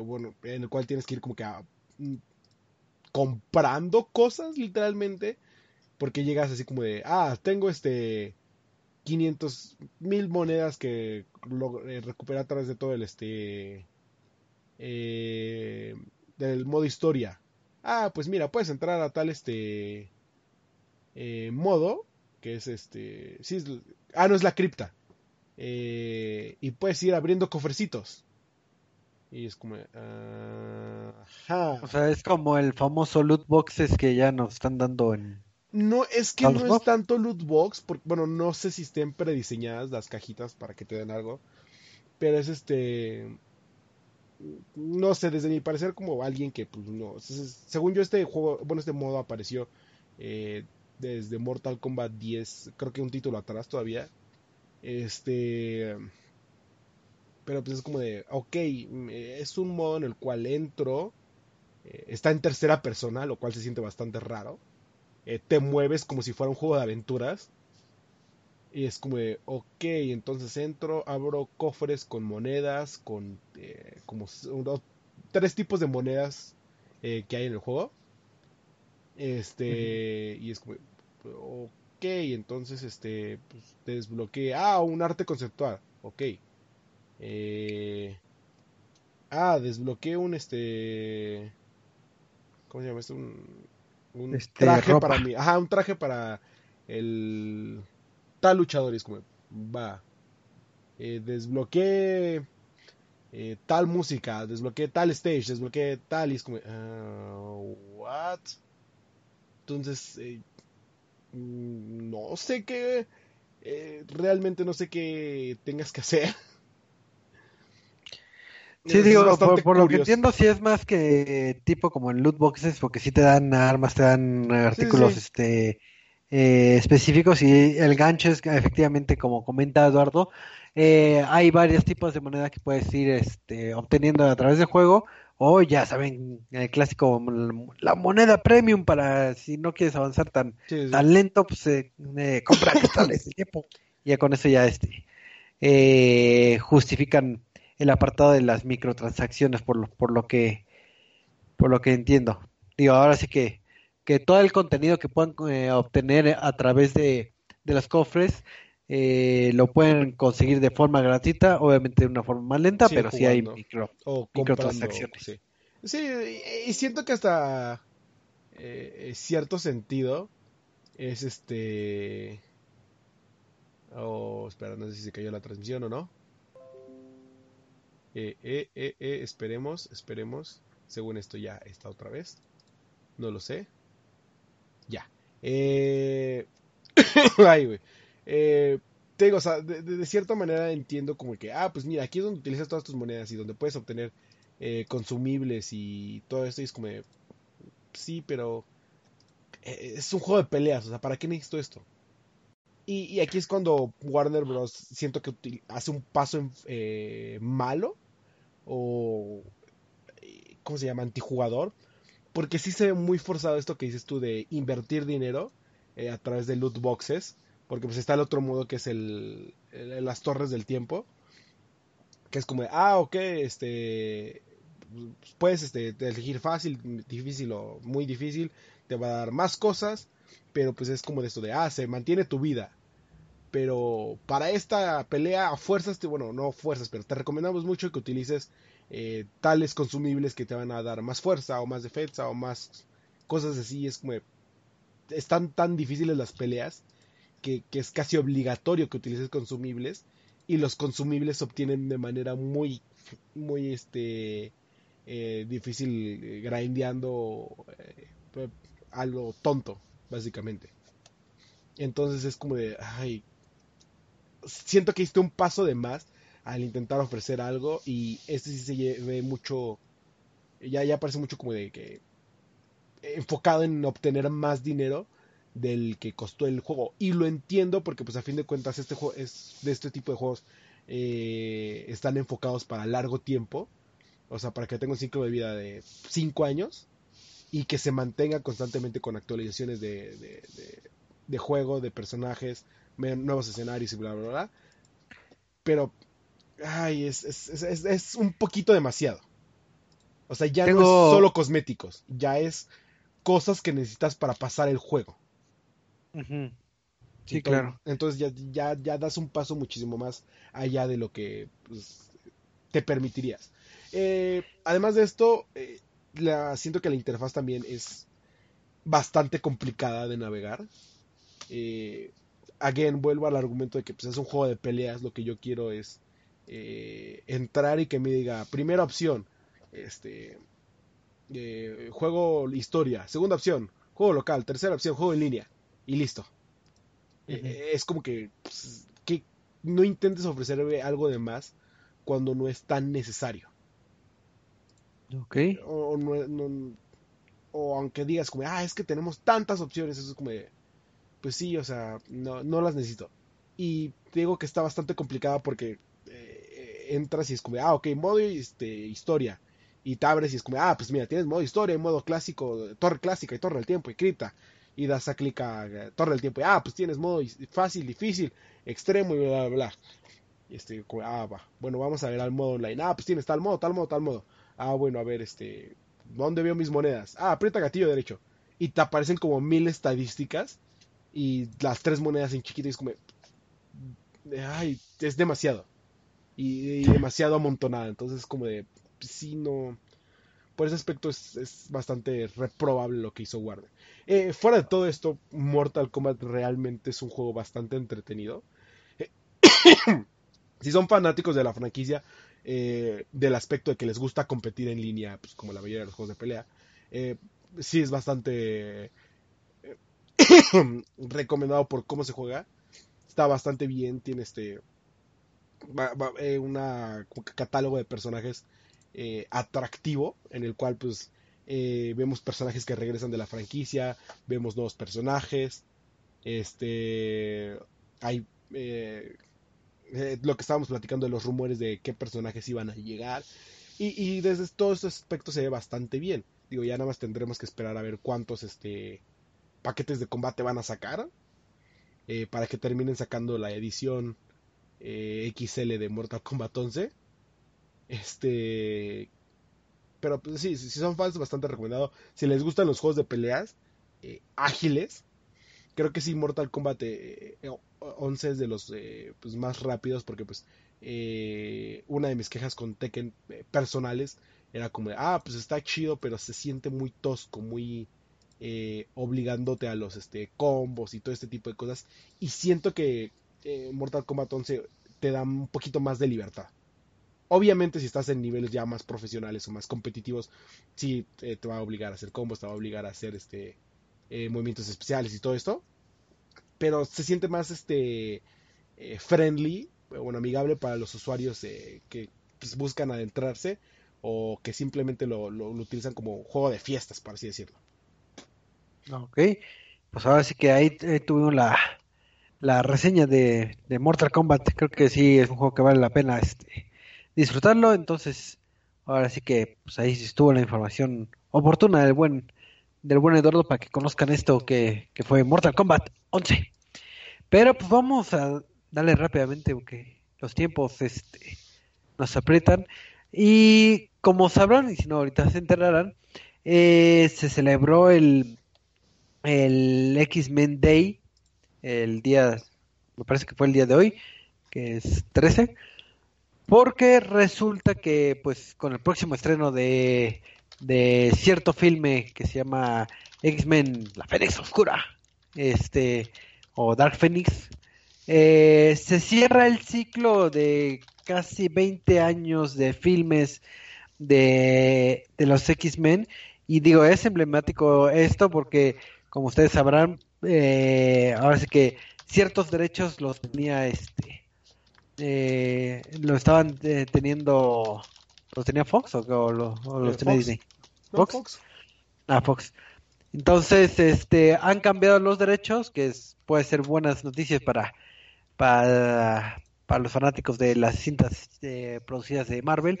bueno, en el cual tienes que ir como que a, mm, comprando cosas literalmente porque llegas así como de, ah, tengo este 500 mil monedas que lo, eh, recupera a través de todo el este eh, del modo historia. Ah, pues mira, puedes entrar a tal este eh, modo que es este, sí, ah, no es la cripta. y puedes ir abriendo cofrecitos. Y es como, ajá. O sea, es como el famoso loot boxes que ya nos están dando en no, es que no es tanto loot box, porque, bueno, no sé si estén prediseñadas las cajitas para que te den algo, pero es este, no sé, desde mi parecer como alguien que, pues, no, según yo este juego, bueno, este modo apareció eh, desde Mortal Kombat 10, creo que un título atrás todavía, este, pero pues es como de, ok, es un modo en el cual entro, eh, está en tercera persona, lo cual se siente bastante raro eh, te mueves como si fuera un juego de aventuras. Y es como de, ok, entonces entro, abro cofres con monedas, con eh, como tres tipos de monedas eh, que hay en el juego. Este, y es como, ok, entonces este, pues, desbloqueé, ah, un arte conceptual, ok. Ah, desbloqueé un este. ¿Cómo se llama esto? Un, un Este, traje ropa. para mí. Ajá, un traje para el tal luchador. Y es como, va. Eh, desbloqueé eh, tal música, desbloqueé tal stage, desbloqueé tal. Y es como, ah, ¿what? Entonces, eh, mm, no sé qué. eh, realmente no sé qué tengas que hacer. *laughs* Sí, Es digo, por, por lo que entiendo, sí es más que tipo como en loot boxes, porque sí te dan armas, te dan artículos sí. este eh, específicos y el gancho es efectivamente, como comenta Eduardo, eh, hay varios tipos de moneda que puedes ir este, obteniendo a través del juego, o ya saben, el clásico, la moneda premium para si no quieres avanzar tan, Sí, sí. tan lento, pues eh, eh, compra *coughs* cristales de tiempo. Y ya con eso ya este eh, justifican el apartado de las microtransacciones por lo, por lo que por lo que entiendo. Digo, ahora sí que que todo el contenido que puedan eh, obtener a través de, de los cofres eh, lo pueden conseguir de forma gratuita, obviamente de una forma más lenta, Sí, pero sí hay jugando. micro. o microtransacciones. sí. Sí, y, siento que hasta eh, cierto sentido es este... Oh, espera, no sé si se cayó la transmisión o no. Eh, eh, eh, eh, esperemos, esperemos. Según esto ya está otra vez. No lo sé. Ya. Eh... *coughs* Ay, güey. Eh, te digo, o sea, de, cierta manera entiendo como que, ah, pues mira, aquí es donde utilizas todas tus monedas y donde puedes obtener consumibles y todo esto. Y es como, sí, pero es un juego de peleas, o sea, ¿para qué necesito esto? Y, aquí es cuando Warner Bros. siento que hace un paso malo o, eh, ¿cómo se llama? Antijugador. Porque sí se ve muy forzado esto que dices tú de invertir dinero eh, a través de loot boxes. Porque pues está el otro modo que es el, las torres del tiempo. Que es como de, ah, ok, este, pues, puedes este, elegir fácil, difícil o muy difícil. Te va a dar más cosas. Pero pues es como de esto de, ah, se mantiene tu vida. Pero para esta pelea a fuerzas, bueno, no fuerzas, pero te recomendamos mucho que utilices eh, tales consumibles que te van a dar más fuerza o más defensa o más cosas así. Es como, están tan difíciles las peleas que, que es casi obligatorio que utilices consumibles y los consumibles se obtienen de manera muy, muy este, eh, difícil, eh, grindeando eh, a lo tonto, básicamente. Entonces es como de, ay, siento que hiciste un paso de más al intentar ofrecer algo y este sí se ve mucho, ya, ya parece mucho como de que enfocado en obtener más dinero del que costó el juego. Y lo entiendo porque pues a fin de cuentas este juego es de este tipo de juegos eh, están enfocados para largo tiempo. O sea, para que tenga un ciclo de vida de 5 años y que se mantenga constantemente con actualizaciones de, de, de- juego, de personajes, nuevos escenarios y bla, bla, bla. Pero, ay, es, es, es, es- un poquito demasiado. O sea, ya no es solo cosméticos, ya es cosas que necesitas para pasar el juego. Sí, Entonces- claro. Entonces ya, ya, ya das un paso muchísimo más allá de lo que pues, te permitirías. Eh, además de esto, eh, la, siento que la interfaz también es bastante complicada de navegar. Eh, again, vuelvo al argumento de que pues, es un juego de peleas. Lo que yo quiero es eh, entrar y que me diga, primera opción, este, eh, juego historia. Segunda opción, juego local. Tercera opción, juego en línea. Y listo. Eh, eh, es como que, pues, que no intentes ofrecerme algo de más cuando no es tan necesario. Ok. O, o no- no- o aunque digas como, ah, es que tenemos tantas opciones, eso es como, de, pues sí, o sea, no, no las necesito. Y digo que está bastante complicada porque eh, entras y es como, ah, ok, modo este, historia. Y te abres y es como, ah, pues mira, tienes modo historia modo clásico, torre clásica y torre del tiempo y cripta. Y das a clic a eh, torre del tiempo y, ah, pues tienes modo fácil, difícil, extremo y bla, bla, bla. Y este, ah, va, bueno, vamos a ver al modo online. Ah, pues tienes tal modo, tal modo, tal modo. Ah, bueno, a ver, este, ¿dónde veo mis monedas? Ah, aprieta gatillo derecho. Y te aparecen como mil estadísticas y las tres monedas en chiquito y es como, ay, es demasiado. Y, y demasiado amontonada. Entonces es como de, sí no... Por ese aspecto es, es bastante reprobable lo que hizo Warner. Eh, fuera de todo esto, Mortal Kombat realmente es un juego bastante entretenido. *coughs* si son fanáticos de la franquicia, eh, del aspecto de que les gusta competir en línea, pues como la mayoría de los juegos de pelea, eh, sí es bastante *coughs* recomendado por cómo se juega. Está bastante bien, tiene este eh, una catálogo de personajes eh, atractivo en el cual pues eh, vemos personajes que regresan de la franquicia, vemos nuevos personajes, este hay lo que estábamos platicando de los rumores de qué personajes iban a llegar y, y desde todos estos aspectos se ve bastante bien. Digo, ya nada más tendremos que esperar a ver cuántos este paquetes de combate van a sacar para que terminen sacando la edición eh, XL de Mortal Kombat 11. Este. Pero pues, sí, si son fans, bastante recomendado. Si les gustan los juegos de peleas eh, ágiles, creo que sí, Mortal Kombat 11 eh, es de los pues, más rápidos. Porque, pues, una de mis quejas con Tekken personales era como ah, pues está chido, pero se siente muy tosco, muy. Obligándote a los este, combos y todo este tipo de cosas. Y siento que eh, Mortal Kombat 11 te da un poquito más de libertad. Obviamente si estás en niveles ya más profesionales o más competitivos, sí te va a obligar a hacer combos, te va a obligar a hacer este eh, movimientos especiales y todo esto. Pero se siente más este eh, friendly, bueno, amigable para los usuarios que pues, buscan adentrarse o que simplemente lo, lo, utilizan como juego de fiestas, por así decirlo. Ok, pues ahora sí que ahí tuvimos la, la reseña de, Mortal Kombat. Creo que sí es un juego que vale la pena este, disfrutarlo. Entonces, ahora sí que pues ahí estuvo la información oportuna del buen del buen Eduardo para que conozcan esto que, fue Mortal Kombat 11. Pero pues vamos a darle rápidamente porque los tiempos este, nos aprietan. Y como sabrán, y si no ahorita se enterarán, eh, se celebró el, el X-Men Day el día, me parece que fue el día de hoy, que es 13, porque resulta que pues con el próximo estreno de, de cierto filme que se llama X-Men La Fénix Oscura, este, o Dark Phoenix, eh, se cierra el ciclo de casi 20 años de filmes de, de los X-Men. Y digo, es emblemático esto porque como ustedes sabrán, eh, ahora sí que ciertos derechos los tenía este eh, lo estaban eh, teniendo los tenía Fox o, los tenía Disney Fox. ah Fox. Entonces este han cambiado los derechos que es, puede ser buenas noticias para para para los fanáticos de las cintas producidas de Marvel.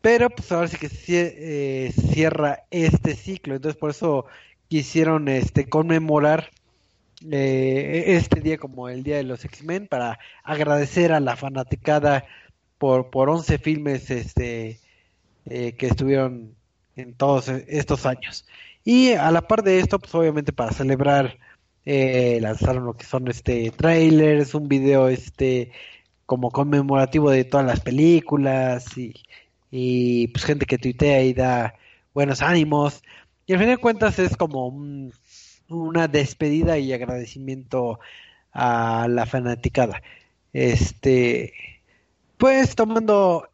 Pero pues ahora sí que cierra este ciclo. Entonces por eso quisieron este conmemorar eh, este día como el día de los X-Men para agradecer a la fanaticada por por 11 filmes este eh, que estuvieron en todos estos años. Y a la par de esto pues obviamente para celebrar eh, lanzaron lo que son este trailers un video este como conmemorativo de todas las películas y, y pues gente que tuitea y da buenos ánimos y al fin de cuentas es como una despedida y agradecimiento a la fanaticada. Este, pues tomando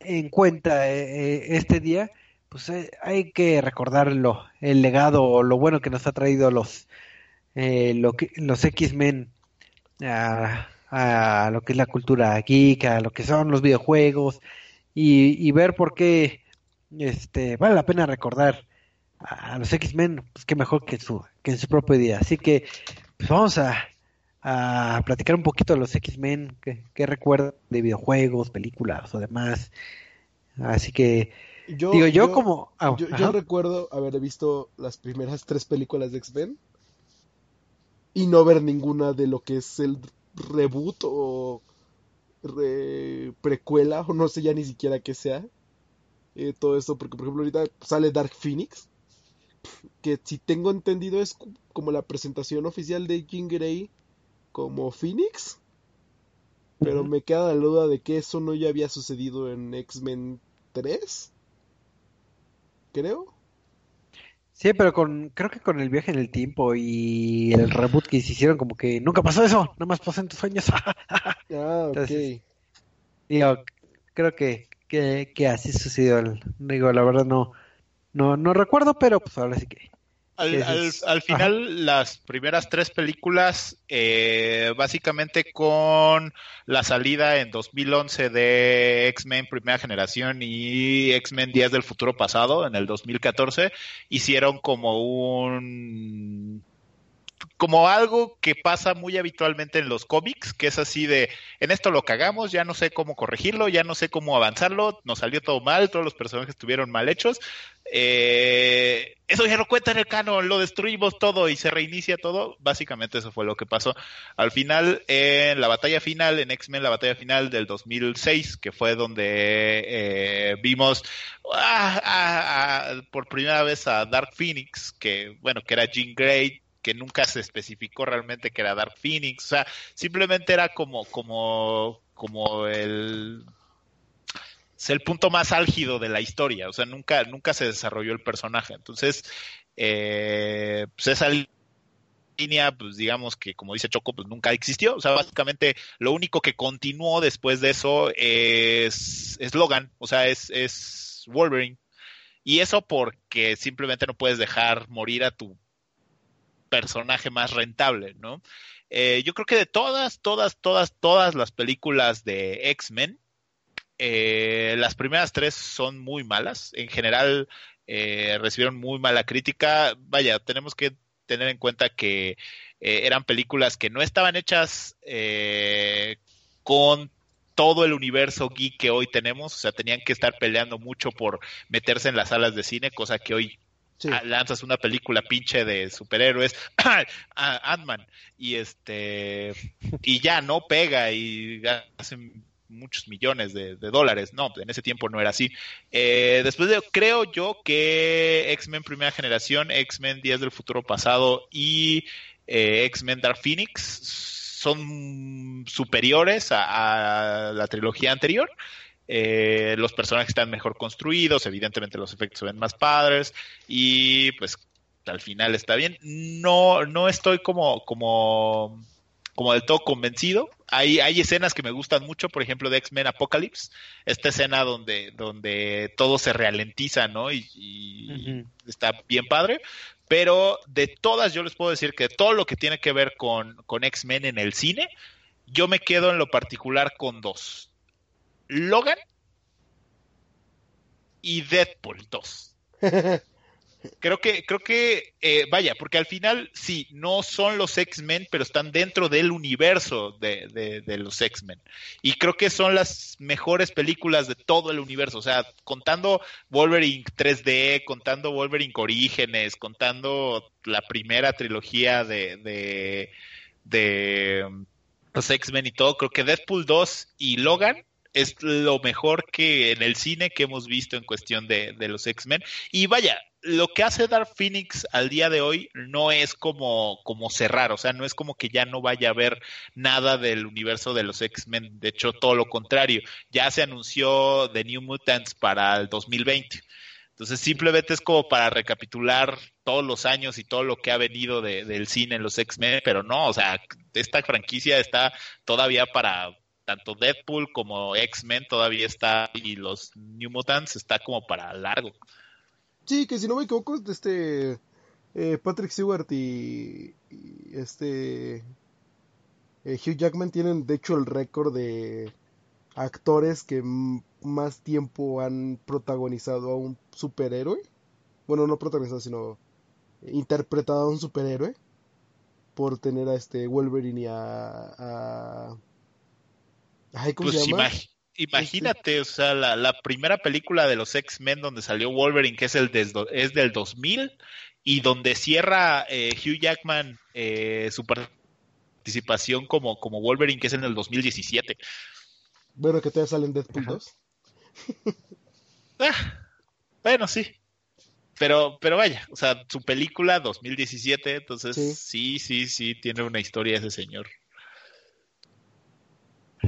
en cuenta eh, eh, este día, pues eh, hay que recordarlo, el legado o lo bueno que nos ha traído los, lo que, los X-Men a, a, lo que es la cultura geek, a lo que son los videojuegos y, y ver por qué este, vale la pena recordar a los X-Men, pues qué mejor que, su, que en su propio día. Así que pues vamos a, a platicar un poquito de los X-Men, que, que recuerdan de videojuegos, películas o demás. Así que, yo, digo, yo, como... Ah, yo, recuerdo haber visto las primeras tres películas de X-Men y no ver ninguna de lo que es el reboot o precuela o no sé ya ni siquiera qué sea. Eh, todo esto, porque por ejemplo ahorita sale Dark Phoenix que si tengo entendido es como la presentación oficial de Jean Grey como Phoenix. Pero me queda la duda de que eso no ya había sucedido en X-Men 2003, creo. Sí, pero con, creo que con el viaje en el tiempo y el reboot que se hicieron, como que nunca pasó eso, nada más pasó en tus sueños. *laughs* Ah, ok. Digo, creo que, que, que así sucedió. el- Digo, la verdad no, no, no recuerdo, pero pues ahora sí que. Al, al final, las primeras tres películas, eh, básicamente con la salida en 2011 de X-Men Primera Generación y X-Men Días del Futuro Pasado en el 2014, hicieron como un como algo que pasa muy habitualmente en los cómics, que es así de, en esto lo cagamos, ya no sé cómo corregirlo, ya no sé cómo avanzarlo, nos salió todo mal, todos los personajes estuvieron mal hechos, eh, eso ya no cuenta en el canon, lo destruimos todo y se reinicia todo, básicamente eso fue lo que pasó. Al final, en la batalla final, en X-Men, la batalla final del 2006, que fue donde eh, vimos ah, ah, ah, por primera vez a Dark Phoenix, que bueno, que era Jean Grey, que nunca se especificó realmente que era Dark Phoenix, o sea, simplemente era como, como, como el el punto más álgido de la historia, o sea, nunca, nunca se desarrolló el personaje. Entonces, eh, pues esa línea, pues digamos que como dice Choco, pues nunca existió. O sea, básicamente lo único que continuó después de eso es, es Logan, o sea, es, es Wolverine. Y eso porque simplemente no puedes dejar morir a tu personaje más rentable, ¿no? Eh, yo creo que de todas, todas, todas, todas las películas de X-Men, eh, las primeras tres son muy malas. En general, eh, recibieron muy mala crítica. Vaya, tenemos que tener en cuenta que eran películas que no estaban hechas con todo el universo geek que hoy tenemos. O sea, tenían que estar peleando mucho por meterse en las salas de cine, cosa que hoy Sí. ah, lanzas una película pinche de superhéroes, a *clears throat* Ant-Man, y este, y ya no pega y hacen muchos millones de, dólares. No, en ese tiempo no era así. Eh, después de, creo yo que X-Men Primera Generación, X-Men Días del Futuro Pasado y eh, X-Men Dark Phoenix son superiores a la trilogía anterior. Eh, los personajes están mejor construidos, evidentemente los efectos se ven más padres y pues al final está bien. No, no estoy como, como, como del todo convencido. Hay, hay escenas que me gustan mucho, por ejemplo, de X-Men Apocalypse, esta escena donde, donde todo se ralentiza, ¿no? Y, está bien padre. Pero de todas, yo les puedo decir que todo lo que tiene que ver con, con X-Men en el cine, yo me quedo en lo particular con dos. Logan y Deadpool 2. *laughs* Creo que, creo que, eh, vaya, porque al final sí, no son los X-Men, pero están dentro del universo de, de, de los X-Men. Y creo que son las mejores películas de todo el universo. O sea, contando Wolverine 3D, contando Wolverine Orígenes, contando la primera trilogía de, de, de um, los X-Men y todo, creo que Deadpool 2 y Logan es lo mejor que en el cine que hemos visto en cuestión de, de los X-Men. Y vaya, lo que hace Dark Phoenix al día de hoy no es como, como cerrar, o sea, no es como que ya no vaya a haber nada del universo de los X-Men, de hecho todo lo contrario, ya se anunció The New Mutants para el 2020. Entonces simplemente es como para recapitular todos los años y todo lo que ha venido de, del cine en los X-Men, pero no, o sea, esta franquicia está todavía para tanto Deadpool como X-Men todavía está y los New Mutants está como para largo. Sí, que si no me equivoco, este eh, Patrick Stewart y, este eh, Hugh Jackman tienen de hecho el récord de actores que más tiempo han protagonizado a un superhéroe. Bueno, no protagonizado, sino interpretado a un superhéroe por tener a este Wolverine y a... Ay, ¿cómo Pues se llama? imag- imagínate, o sea, la, la primera película de los X-Men donde salió Wolverine, que es, el es del 2000, y donde cierra eh, Hugh Jackman eh, su participación como, como Wolverine, que es en el 2017. Bueno, que todavía sale en Deadpool Ajá. 2. Ah, bueno, sí. Pero, pero vaya, o sea, su película 2017, entonces Sí. sí, sí, sí, tiene una historia ese señor.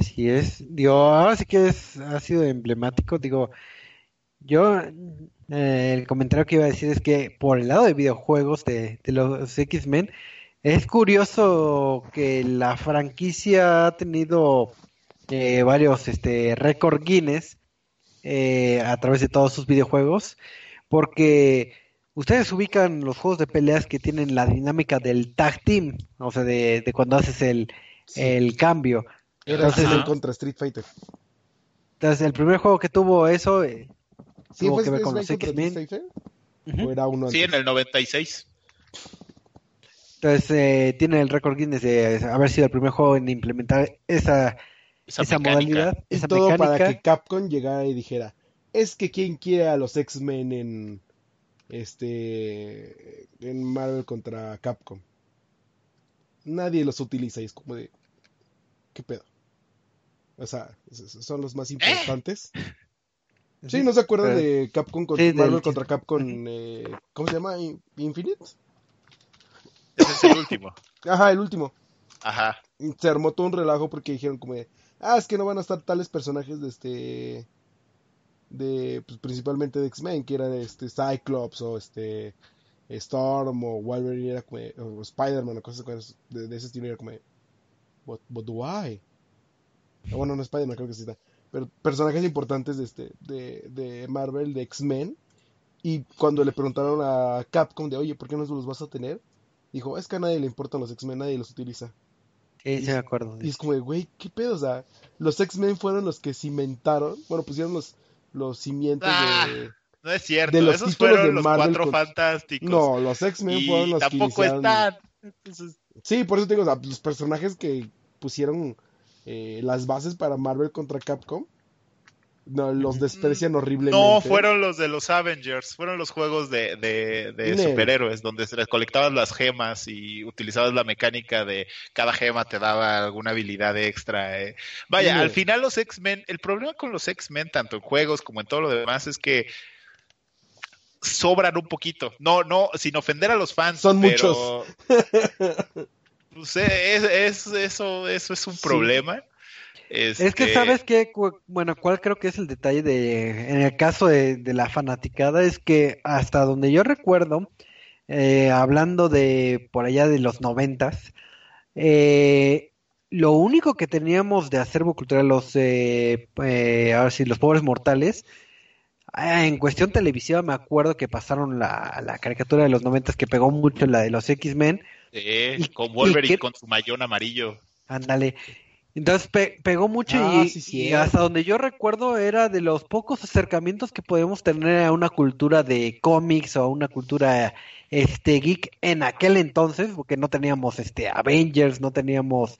Así es. Digo, ahora sí que es, ha sido emblemático. Digo, Yo, eh, el comentario que iba a decir es que por el lado de videojuegos de, de los X-Men, es curioso que la franquicia ha tenido eh, varios este, récord Guinness eh, a través de todos sus videojuegos, porque ustedes ubican los juegos de peleas que tienen la dinámica del tag team, o sea, de, de cuando haces el, Sí. el cambio. Era Entonces, Ajá. contra Street Fighter. Entonces, el primer juego que tuvo eso eh, ¿Sí tuvo fue que ver con los X-Men. Uno Sí, en el 96. Entonces, eh, tiene el récord Guinness de haber sido el primer juego en implementar esa, Esa, esa mecánica. modalidad, Y esa todo mecánica. para que Capcom llegara y dijera, es que quien quiere a los X-Men en este en Marvel contra Capcom. Nadie los utiliza y es como de ¿qué pedo? O sea, son los más importantes. Sí, ¿no se acuerdan pero- de Capcom contra Sí, del- Marvel contra Capcom eh, ¿cómo se llama? In- Infinite? Ese es el último. Ajá, el último. Ajá. se armó todo un relajo porque dijeron como de, ah, es que no van a estar tales personajes de este, de, pues, principalmente de X-Men, que era de este Cyclops o este Storm o Wolverine, era como o Spider-Man o cosas cosas de, de ese estilo, era como de, what, what do I? Ah, bueno, no Spider-Man, creo que sí está, pero personajes importantes de este, de, de Marvel, de X-Men, y cuando le preguntaron a Capcom de, oye, ¿por qué no los vas a tener? Dijo, es que a nadie le importan los X-Men, nadie los utiliza. Sí, sí me acuerdo. Y es como de, güey, ¿qué pedo? O sea, los X-Men fueron los que cimentaron, bueno, pusieron los, los cimientos Ah, de... No es cierto. De los Esos títulos fueron de los Marvel cuatro con- fantásticos. No, los X-Men y fueron los que tampoco iniciaron- están. Entonces, Sí, por eso te digo, o sea, los personajes que pusieron eh, las bases para Marvel contra Capcom, no, los desprecian horriblemente. no fueron los de los Avengers, fueron los juegos de, de, superhéroes, donde se recolectabas las gemas y utilizabas la mecánica de cada gema te daba alguna habilidad extra. eh. Vaya, al final los X-Men, el problema con los X-Men, tanto en juegos como en todo lo demás, es que sobran un poquito. No, no, sin ofender a los fans. Son pero, *laughs* pues, eh, es, es- eso, eso es un Sí. problema. Es que Este, sabes que, bueno, cuál creo que es el detalle de, en el caso de, de la fanaticada, es que hasta donde yo recuerdo, eh, hablando de por allá de los noventas, eh, lo único que teníamos de acervo cultural los, eh, eh, ahora sí, los pobres mortales, ah, en cuestión televisiva me acuerdo que pasaron la, la caricatura de los noventas que pegó mucho, la de los X-Men, y- con y Wolverine que- con su mayón amarillo. Ándale. Entonces pe- pegó mucho Ah, y, sí, y hasta donde yo recuerdo era de los pocos acercamientos que podemos tener a una cultura de cómics o a una cultura este geek en aquel entonces, porque no teníamos este Avengers, no teníamos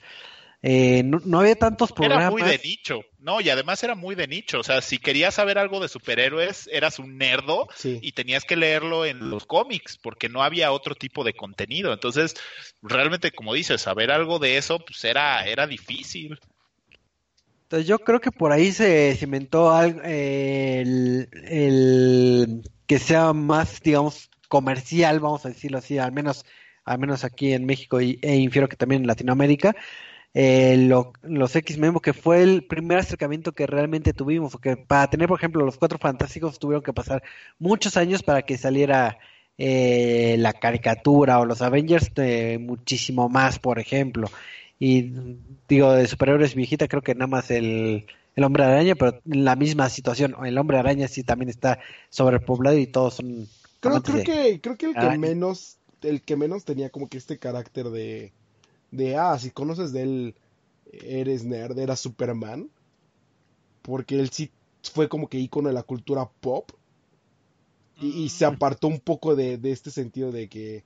eh, no, no había tantos programas. Era muy de nicho, ¿no? Y además era muy de nicho. O sea, si querías saber algo de superhéroes, eras un nerdo Sí. y tenías que leerlo en los cómics, porque no había otro tipo de contenido. Entonces, realmente, como dices, saber algo de eso, pues era, era difícil. Entonces yo creo que por ahí se cimentó algo, eh, el, el que sea más, digamos, comercial, vamos a decirlo así, al menos, al menos aquí en México y, e infiero que también en Latinoamérica, eh, lo- los X-Men, que fue el primer acercamiento que realmente tuvimos, porque para tener, por ejemplo, los Cuatro Fantásticos tuvieron que pasar muchos años para que saliera eh, la caricatura o los Avengers eh, muchísimo más, por ejemplo. Y digo, de superhéroes viejita, creo que nada más el, el hombre araña, pero en la misma situación. El hombre araña sí también está sobrepoblado y todos son. Creo, creo de- que, creo que el que menos, el que menos tenía como que este carácter de, de, ah, si conoces de él, eres nerd, era Superman, porque él sí fue como que ícono de la cultura pop, y, y se apartó un poco de, de este sentido de que,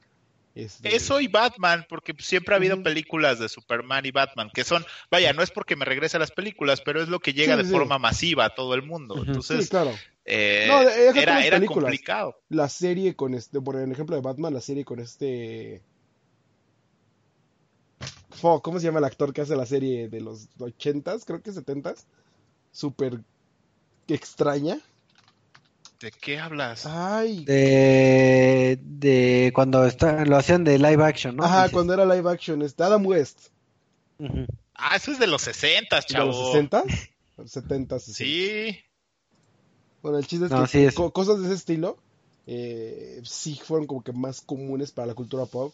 este, Eso y Batman, porque siempre ha habido películas de Superman y Batman, que son, vaya, no es porque me regrese a las películas, pero es lo que llega Sí, de sí. forma masiva a todo el mundo. Sí, Entonces, claro, eh, No, era, era complicado. la serie con este, por ejemplo de Batman, la serie con este... Fo, ¿Cómo se llama el actor que hace la serie de los ochentas, creo que setentas? Súper extraña. ¿De qué hablas? Ay, de, de cuando está, lo hacían de live action, ¿no? ajá, Dices. cuando era live action, este Adam West. Ah, eso es de los 60, de chavo. *laughs* los sesentas, setentas, Sí, Bueno, el chiste es No, que sí es. co- cosas de ese estilo eh, sí fueron como que más comunes para la cultura pop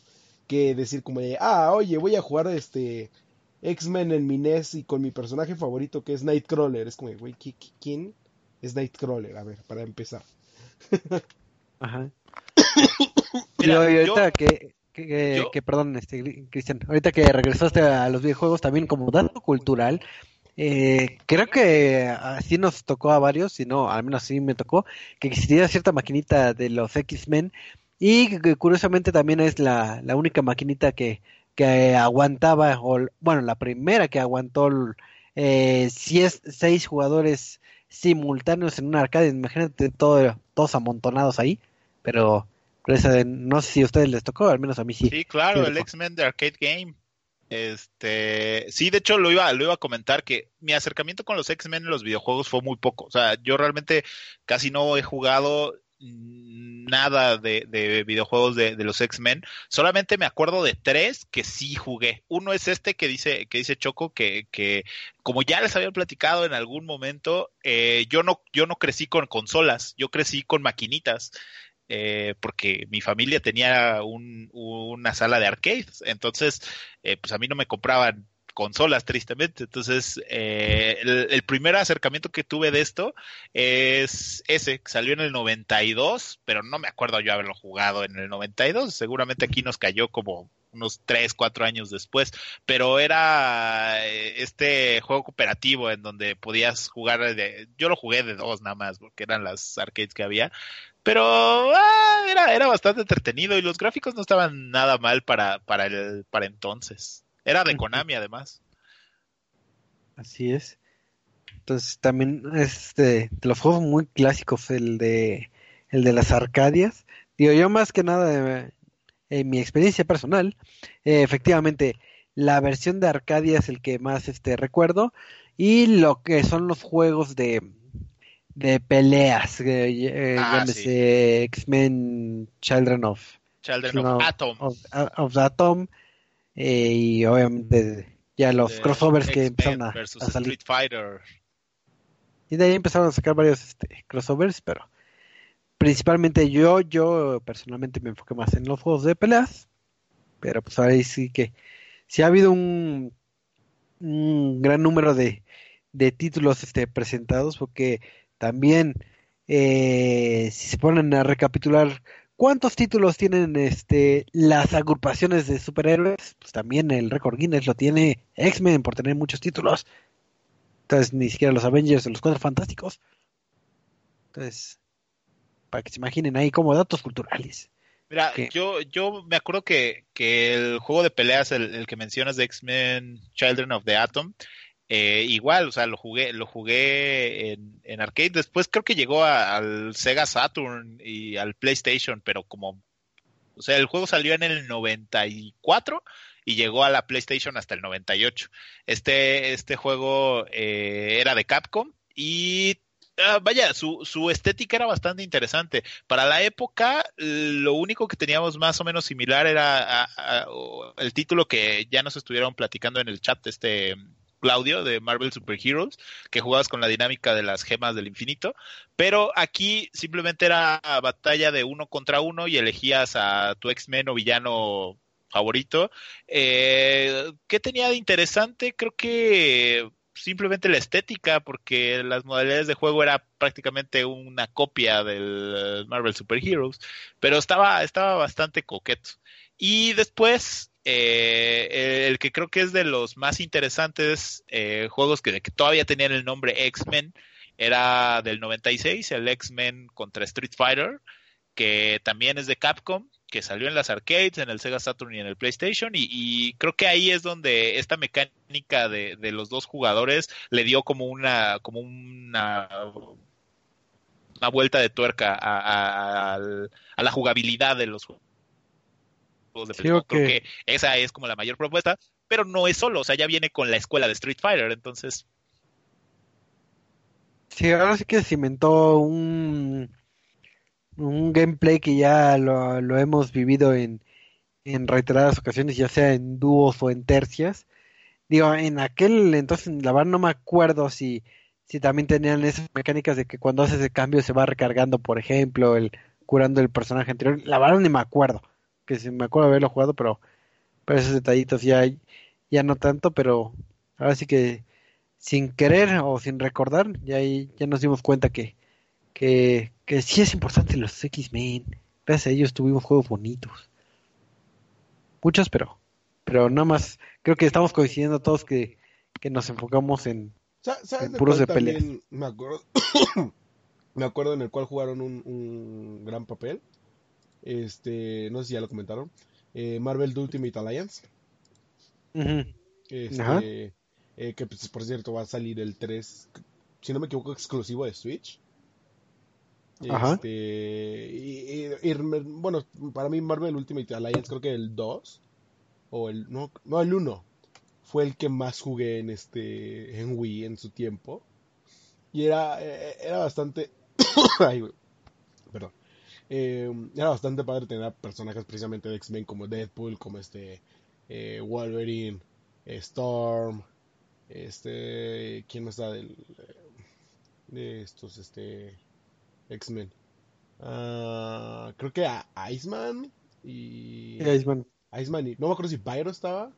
que decir como de, ah, oye, voy a jugar este X-Men en mi NES y con mi personaje favorito que es Nightcrawler. Es como, de, güey, ¿qui- qui- ¿quién es Nightcrawler? A ver, para empezar. Ajá. *coughs* Mira, y yo- ahorita que, que, que- yo- que, perdón, este, Cristian, ahorita que regresaste a los videojuegos también como dato cultural, eh, creo que así nos tocó a varios, si no, al menos así me tocó, que existía cierta maquinita de los X-Men y que curiosamente también es la, la única maquinita que, que aguantaba, o bueno, la primera que aguantó eh, si es seis jugadores simultáneos en un arcade, imagínate todo, todos amontonados ahí, pero no sé si a ustedes les tocó, al menos a mí sí. Sí, claro, Sí, el. X-Men de Arcade Game. Este, sí, de hecho lo iba, lo iba a comentar que mi acercamiento con los X-Men en los videojuegos fue muy poco. O sea, yo realmente casi no he jugado nada de, de videojuegos de, de los X-Men. Solamente me acuerdo de tres que sí jugué. Uno es este que dice, que dice Choco, que, que como ya les había platicado en algún momento, eh, yo no, yo no crecí con consolas, yo crecí con maquinitas eh, porque mi familia tenía un- una sala de arcades, entonces eh, pues a mí no me compraban consolas tristemente, entonces eh, el, el primer acercamiento que tuve de esto es ese, que salió en el 92, pero no me acuerdo yo haberlo jugado en el 92, seguramente aquí nos cayó como unos 3, 4 años después, pero era eh, este juego cooperativo en donde podías jugar, de, yo lo jugué de dos nada más, porque eran las arcades que había, pero ah, era, era bastante entretenido y los gráficos no estaban nada mal para, para, el, para entonces. Era de. Konami además. Así es. Entonces también es de, los juegos muy clásicos el de el de las Arcadias. Digo, yo más que nada eh, en mi experiencia personal, eh, efectivamente la versión de Arcadia es el que más este recuerdo y lo que son los juegos de de peleas, eh, eh, Ah, X-Men Children of Children of Atom. of, Atom eh, y obviamente ya los de crossovers que empezaron a, a salir. Street Fighter. Y de ahí empezaron a sacar varios este, crossovers, pero principalmente yo, yo personalmente me enfoqué más en los juegos de peleas. Pero pues ahí sí que sí ha habido un, un gran número de, de títulos este, presentados, porque también eh, si se ponen a recapitular cuántos títulos tienen este las agrupaciones de superhéroes, pues también el récord Guinness lo tiene X-Men por tener muchos títulos. Entonces, ni siquiera los Avengers o los Cuatro Fantásticos. Entonces, para que se imaginen ahí como datos culturales. Mira, ¿Qué? yo, yo me acuerdo que, que el juego de peleas, el, el que mencionas de X-Men Children of the Atom, eh, igual, o sea, lo jugué, lo jugué en, en arcade. Después creo que llegó al Sega Saturn y al PlayStation, pero como, o sea, el juego salió en el 94 y llegó a la PlayStation hasta el 98. Este, este juego eh, era de Capcom y ah, vaya, su, su estética era bastante interesante. Para la época, lo único que teníamos más o menos similar era a- a- o el título que ya nos estuvieron platicando en el chat, este Claudio de Marvel Super Heroes, que jugabas con la dinámica de las gemas del infinito, pero aquí simplemente era batalla de uno contra uno y elegías a tu X-Men o villano favorito. Eh, ¿Qué tenía de interesante? Creo que simplemente la estética, porque las modalidades de juego era prácticamente una copia del Marvel Super Heroes, pero estaba, estaba bastante coqueto. Y después, eh, el que creo que es de los más interesantes eh, juegos que, todavía tenían el nombre X-Men, era del 96, el X-Men contra Street Fighter, que también es de Capcom, que salió en las arcades, en el Sega Saturn y en el PlayStation, y, creo que ahí es donde esta mecánica de, de los dos jugadores le dio como una, como una, una vuelta de tuerca a, a la jugabilidad de los juegos de Sí, peleas. ok. Creo que esa es como la mayor propuesta, pero no es solo, o sea, ya viene con la escuela de Street Fighter, entonces Sí, ahora sí que cimentó un, un gameplay que ya lo, lo hemos vivido en, en reiteradas ocasiones, ya sea en dúos o en tercias. Digo, en aquel entonces, la verdad no me acuerdo si, si también tenían esas mecánicas de que cuando haces el cambio se va recargando, por ejemplo, el curando el personaje anterior. La verdad ni me acuerdo, que si me acuerdo de haberlo jugado, pero, pero esos detallitos ya, ya no tanto, pero ahora sí que sin querer o sin recordar, ya, ya nos dimos cuenta que, que, que sí es importante los X-Men. Gracias a ellos tuvimos juegos bonitos. Muchos, pero, pero nada más, creo que estamos coincidiendo todos que, que nos enfocamos en, en puros de peleas. Me acuerdo, *coughs* me acuerdo en el cual jugaron un, un, gran papel. Este, no sé si ya lo comentaron. Eh, Marvel Ultimate Alliance. Este, eh, que pues, por cierto va a salir el 3, si no me equivoco, exclusivo de Switch. Este, y, bueno, para mí Marvel Ultimate Alliance creo que el 2 o el no, no el 1 fue el que más jugué en este en Wii en su tiempo y era eh, era bastante *coughs* Ay, perdón eh, era bastante padre tener personajes precisamente de X-Men como Deadpool como este eh, Wolverine Storm este quién más está del de estos este X-Men. Ah, creo que a Iceman y. Iceman. Iceman y. No me acuerdo si Pyro estaba.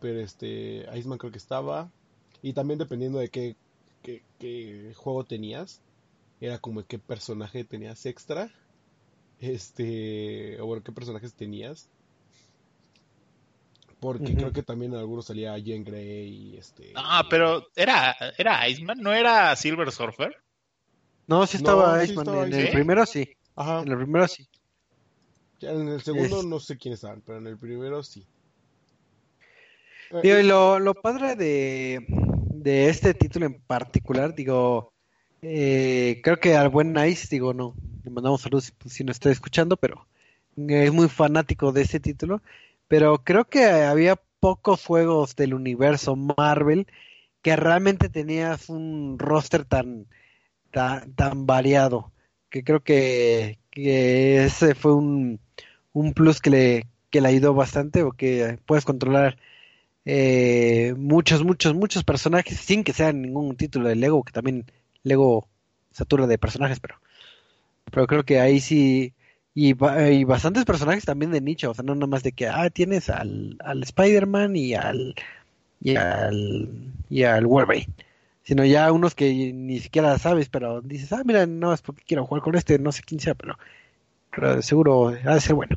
Pero este. Iceman creo que estaba. Y también dependiendo de qué, qué, juego tenías. Era como qué personaje tenías extra. Este. O bueno, qué personajes tenías. Porque creo que también en algunos salía Jean Grey y este. Ah, pero era, era Iceman, ¿no era Silver Surfer? No, sí estaba Iceman. en el primero sí. Ajá. En el primero sí. en el segundo no sé quiénes estaban, pero en el primero sí. Digo, y lo, lo padre de, de este título en particular, digo, eh, creo que al buen Nice, digo, no, le mandamos saludos si no está escuchando, pero es muy fanático de este título. Pero creo que había pocos juegos del universo Marvel que realmente tenías un roster tan tan, variado, que creo que, ese fue un, un plus que le, que le ayudó bastante, o que puedes controlar eh, muchos, muchos, muchos personajes sin que sea ningún título de Lego, que también Lego satura de personajes, pero, pero creo que ahí sí, y, y bastantes personajes también de nicho, o sea, no nada más de que, ah, tienes al, al Spider-Man y al, y al, y al Wolverine sino ya unos que ni siquiera sabes, pero dices, ah, mira, no es porque quiero jugar con este, no sé quién sea, pero, seguro ha de ser bueno.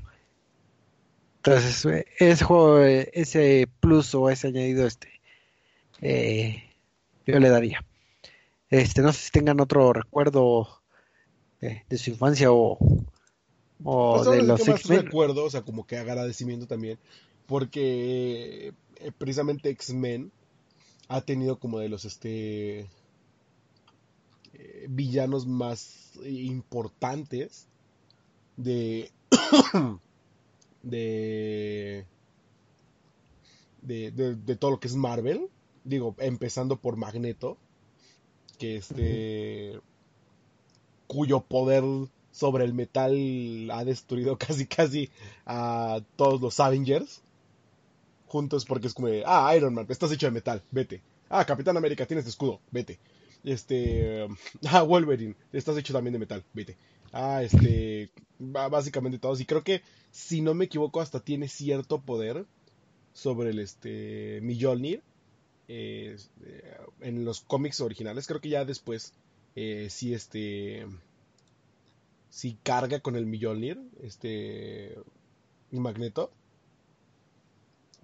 Entonces, eh, ese juego, eh, ese plus o ese añadido, este, eh, yo le daría. Este, no sé si tengan otro recuerdo de su infancia o, o pues, de los X-Men. recuerdo, o sea, como que agradecimiento también, porque precisamente X-Men ha tenido como de los este eh, villanos más importantes *coughs* de de, de, de, todo lo que es Marvel digo empezando por Magneto que este cuyo poder sobre el metal ha destruido *laughs* casi casi a todos los Avengers juntos porque es como ah, Iron Man, estás hecho de metal, vete. Ah, Capitán América, tienes escudo, vete. Este, *laughs* ah, Wolverine, estás hecho también de metal, vete. Ah, este, básicamente todos. Y creo que, si no me equivoco, hasta tiene cierto poder sobre el, este, Mjolnir. Eh, en los cómics originales, creo que ya después, eh, sí, este, sí carga con el Mjolnir, este, Magneto.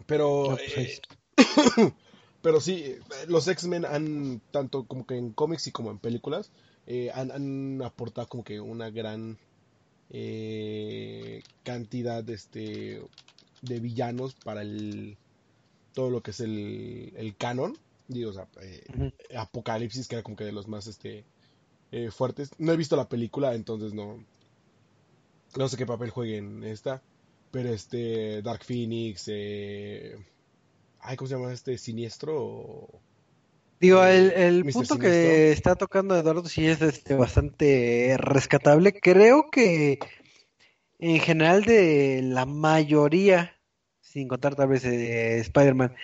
Pero. Pues eh, *coughs* pero sí, los X-Men han, tanto como que en cómics y como en películas, eh, han, aportado como que una gran eh, cantidad de, este, de villanos para el todo lo que es el, el canon. Digo, o sea, Apocalipsis, que era como que de los más este, fuertes. No he visto la película, entonces no, no sé qué papel juegue en esta. Pero este, Dark Phoenix, eh... Ay, ¿cómo se llama este? Siniestro. Digo, el, el punto que está tocando Eduardo sí es este, bastante rescatable. Creo que en general de la mayoría, sin contar tal vez de Spider-Man,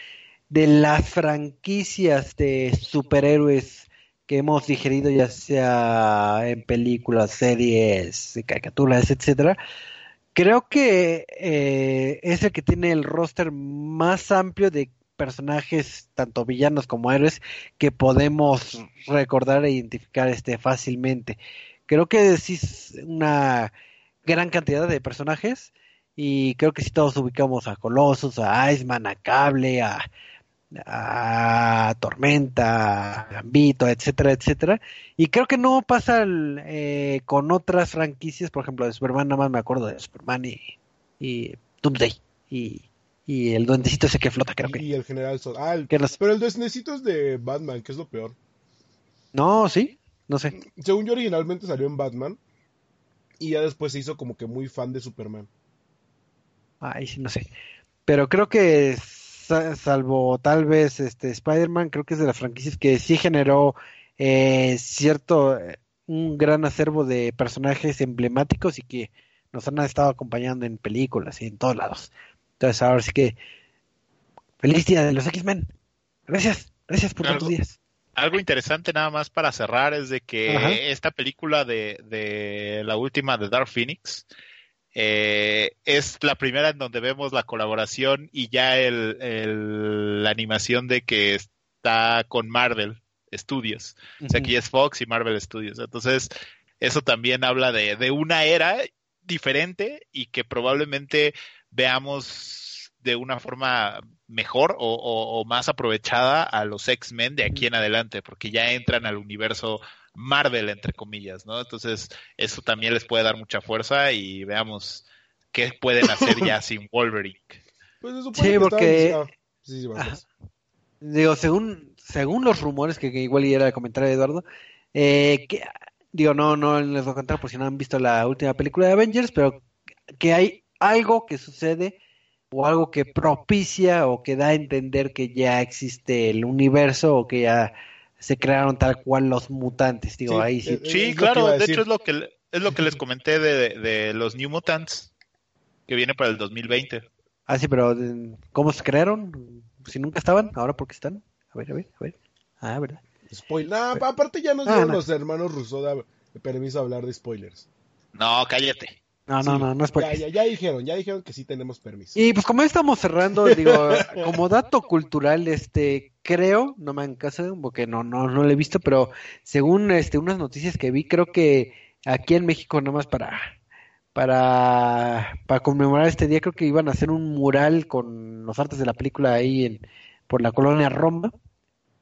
de las franquicias de superhéroes que hemos digerido ya sea en películas, series, caricaturas, etcétera, creo que eh, es el que tiene el roster más amplio de personajes, tanto villanos como héroes, que podemos recordar e identificar este fácilmente. Creo que sí es una gran cantidad de personajes y creo que si todos ubicamos a Colossus, a Iceman, a Cable, a, a Tormenta, a Gambito, etcétera, etcétera. Y creo que no pasa eh, con otras franquicias, por ejemplo, de Superman, nada más me acuerdo de Superman y, y Doomsday y, y el duendecito ese que flota, creo que. Y el general Zod. Ah, el- Que los- pero el duendecito es de Batman, que es lo peor. No, sí, no sé. Según yo originalmente salió en Batman y ya después se hizo como que muy fan de Superman. Ay, sí, no sé. Pero creo que salvo tal vez este Spider-Man, creo que es de las franquicias que sí generó eh, cierto, eh, un gran acervo de personajes emblemáticos y que nos han estado acompañando en películas y en todos lados. Entonces ahora sí que feliz día de los X-Men. Gracias, gracias por tantos días. Algo interesante nada más para cerrar es de que Ajá. esta película de, de la última de Dark Phoenix eh, es la primera en donde vemos la colaboración y ya el, el- la animación de que está con Marvel Studios. O sea, aquí es Fox y Marvel Studios. Entonces, eso también habla de, de una era diferente y que probablemente veamos de una forma mejor o, o- o más aprovechada a los X-Men de aquí en adelante, porque ya entran al universo Marvel, entre comillas, ¿no? Entonces, eso también les puede dar mucha fuerza y veamos qué pueden hacer ya *laughs* sin Wolverine. Pues se supone Sí, que porque- ah, sí, sí, vas. Digo, según, según los rumores, que, que igual era el comentario de Eduardo, eh, que, digo, no, no les voy a contar por si no han visto la última película de Avengers, pero que hay algo que sucede o algo que propicia o que da a entender que ya existe el universo o que ya se crearon tal cual los mutantes, digo, Sí, ahí sí. eh, Es Sí, lo que claro, de decir. hecho es lo que es lo que les comenté de, de los New Mutants que viene para el 2020. Ah, sí, pero eh, ¿cómo se crearon? Si nunca estaban, ahora porque están. A ver, a ver, a ver. Ah, ¿verdad? Spoil- nah, pa- aparte ya nos Ah, dieron no. los hermanos Rousseau de, de permiso a hablar de spoilers. No, cállate. No, no, Sí, no, no es ya, ya, ya dijeron, ya dijeron que sí tenemos permiso. Y pues como estamos cerrando, digo, *laughs* como dato cultural, este, creo, no me hagan caso, porque no, no, no lo he visto, pero según este, unas noticias que vi, creo que aquí en México, nomás para, para, para conmemorar este día, creo que iban a hacer un mural con los artes de la película ahí en, por la colonia Roma.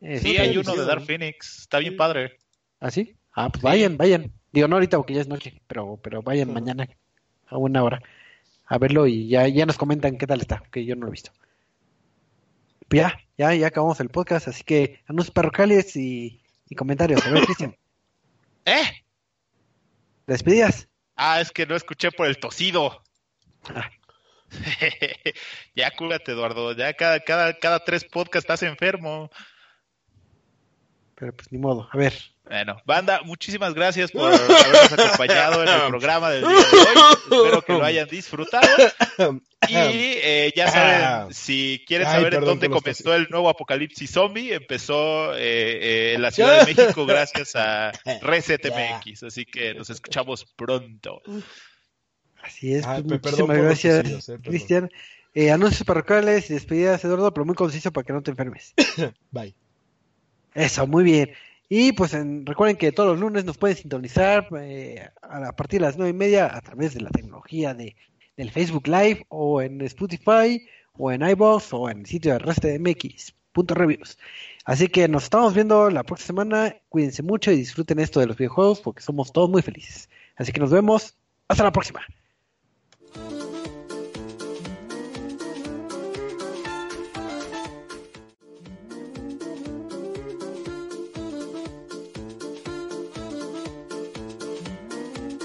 Eh, Sí, está hay uno de Dark. Phoenix, está bien padre. ¿Ah, sí? Ah, pues Sí. vayan, vayan. Digo, no ahorita porque ya es noche, pero, pero vayan mañana a buena hora a verlo y ya, ya nos comentan qué tal está, que yo no lo he visto. Pues ya, ya, ya acabamos el podcast, así que anuncios parroquiales y, y comentarios. A ver, Cristian, *laughs* ¿Eh? despedidas. Ah, es que no escuché por el tosido. Ah. *laughs* ya cúrate, Eduardo. Ya cada, cada, cada tres podcasts estás enfermo. Pero pues ni modo, a ver. Bueno, banda, muchísimas gracias por habernos acompañado en el programa del día de hoy. Espero que lo hayan disfrutado. Y eh, ya saben, si quieren Ay, saber en dónde comenzó el nuevo apocalipsis zombie, empezó eh, eh, en la Ciudad de *laughs* México gracias a Reset MX. Así que nos escuchamos pronto. Así es, Ah, pues, muchísimas gracias, eh. Cristian. Eh, anuncios parroquiales y despedidas, Eduardo, pero muy conciso para que no te enfermes. *coughs* Bye. Eso, muy bien. Y pues en- recuerden que todos los lunes nos pueden sintonizar eh, a, partir de las nueve y media a través de la tecnología de, del Facebook Live o en Spotify o en iVoox o en el sitio de restmx.reviews. Así que nos estamos viendo la próxima semana. Cuídense mucho y disfruten esto de los videojuegos porque somos todos muy felices. Así que nos vemos. Hasta la próxima.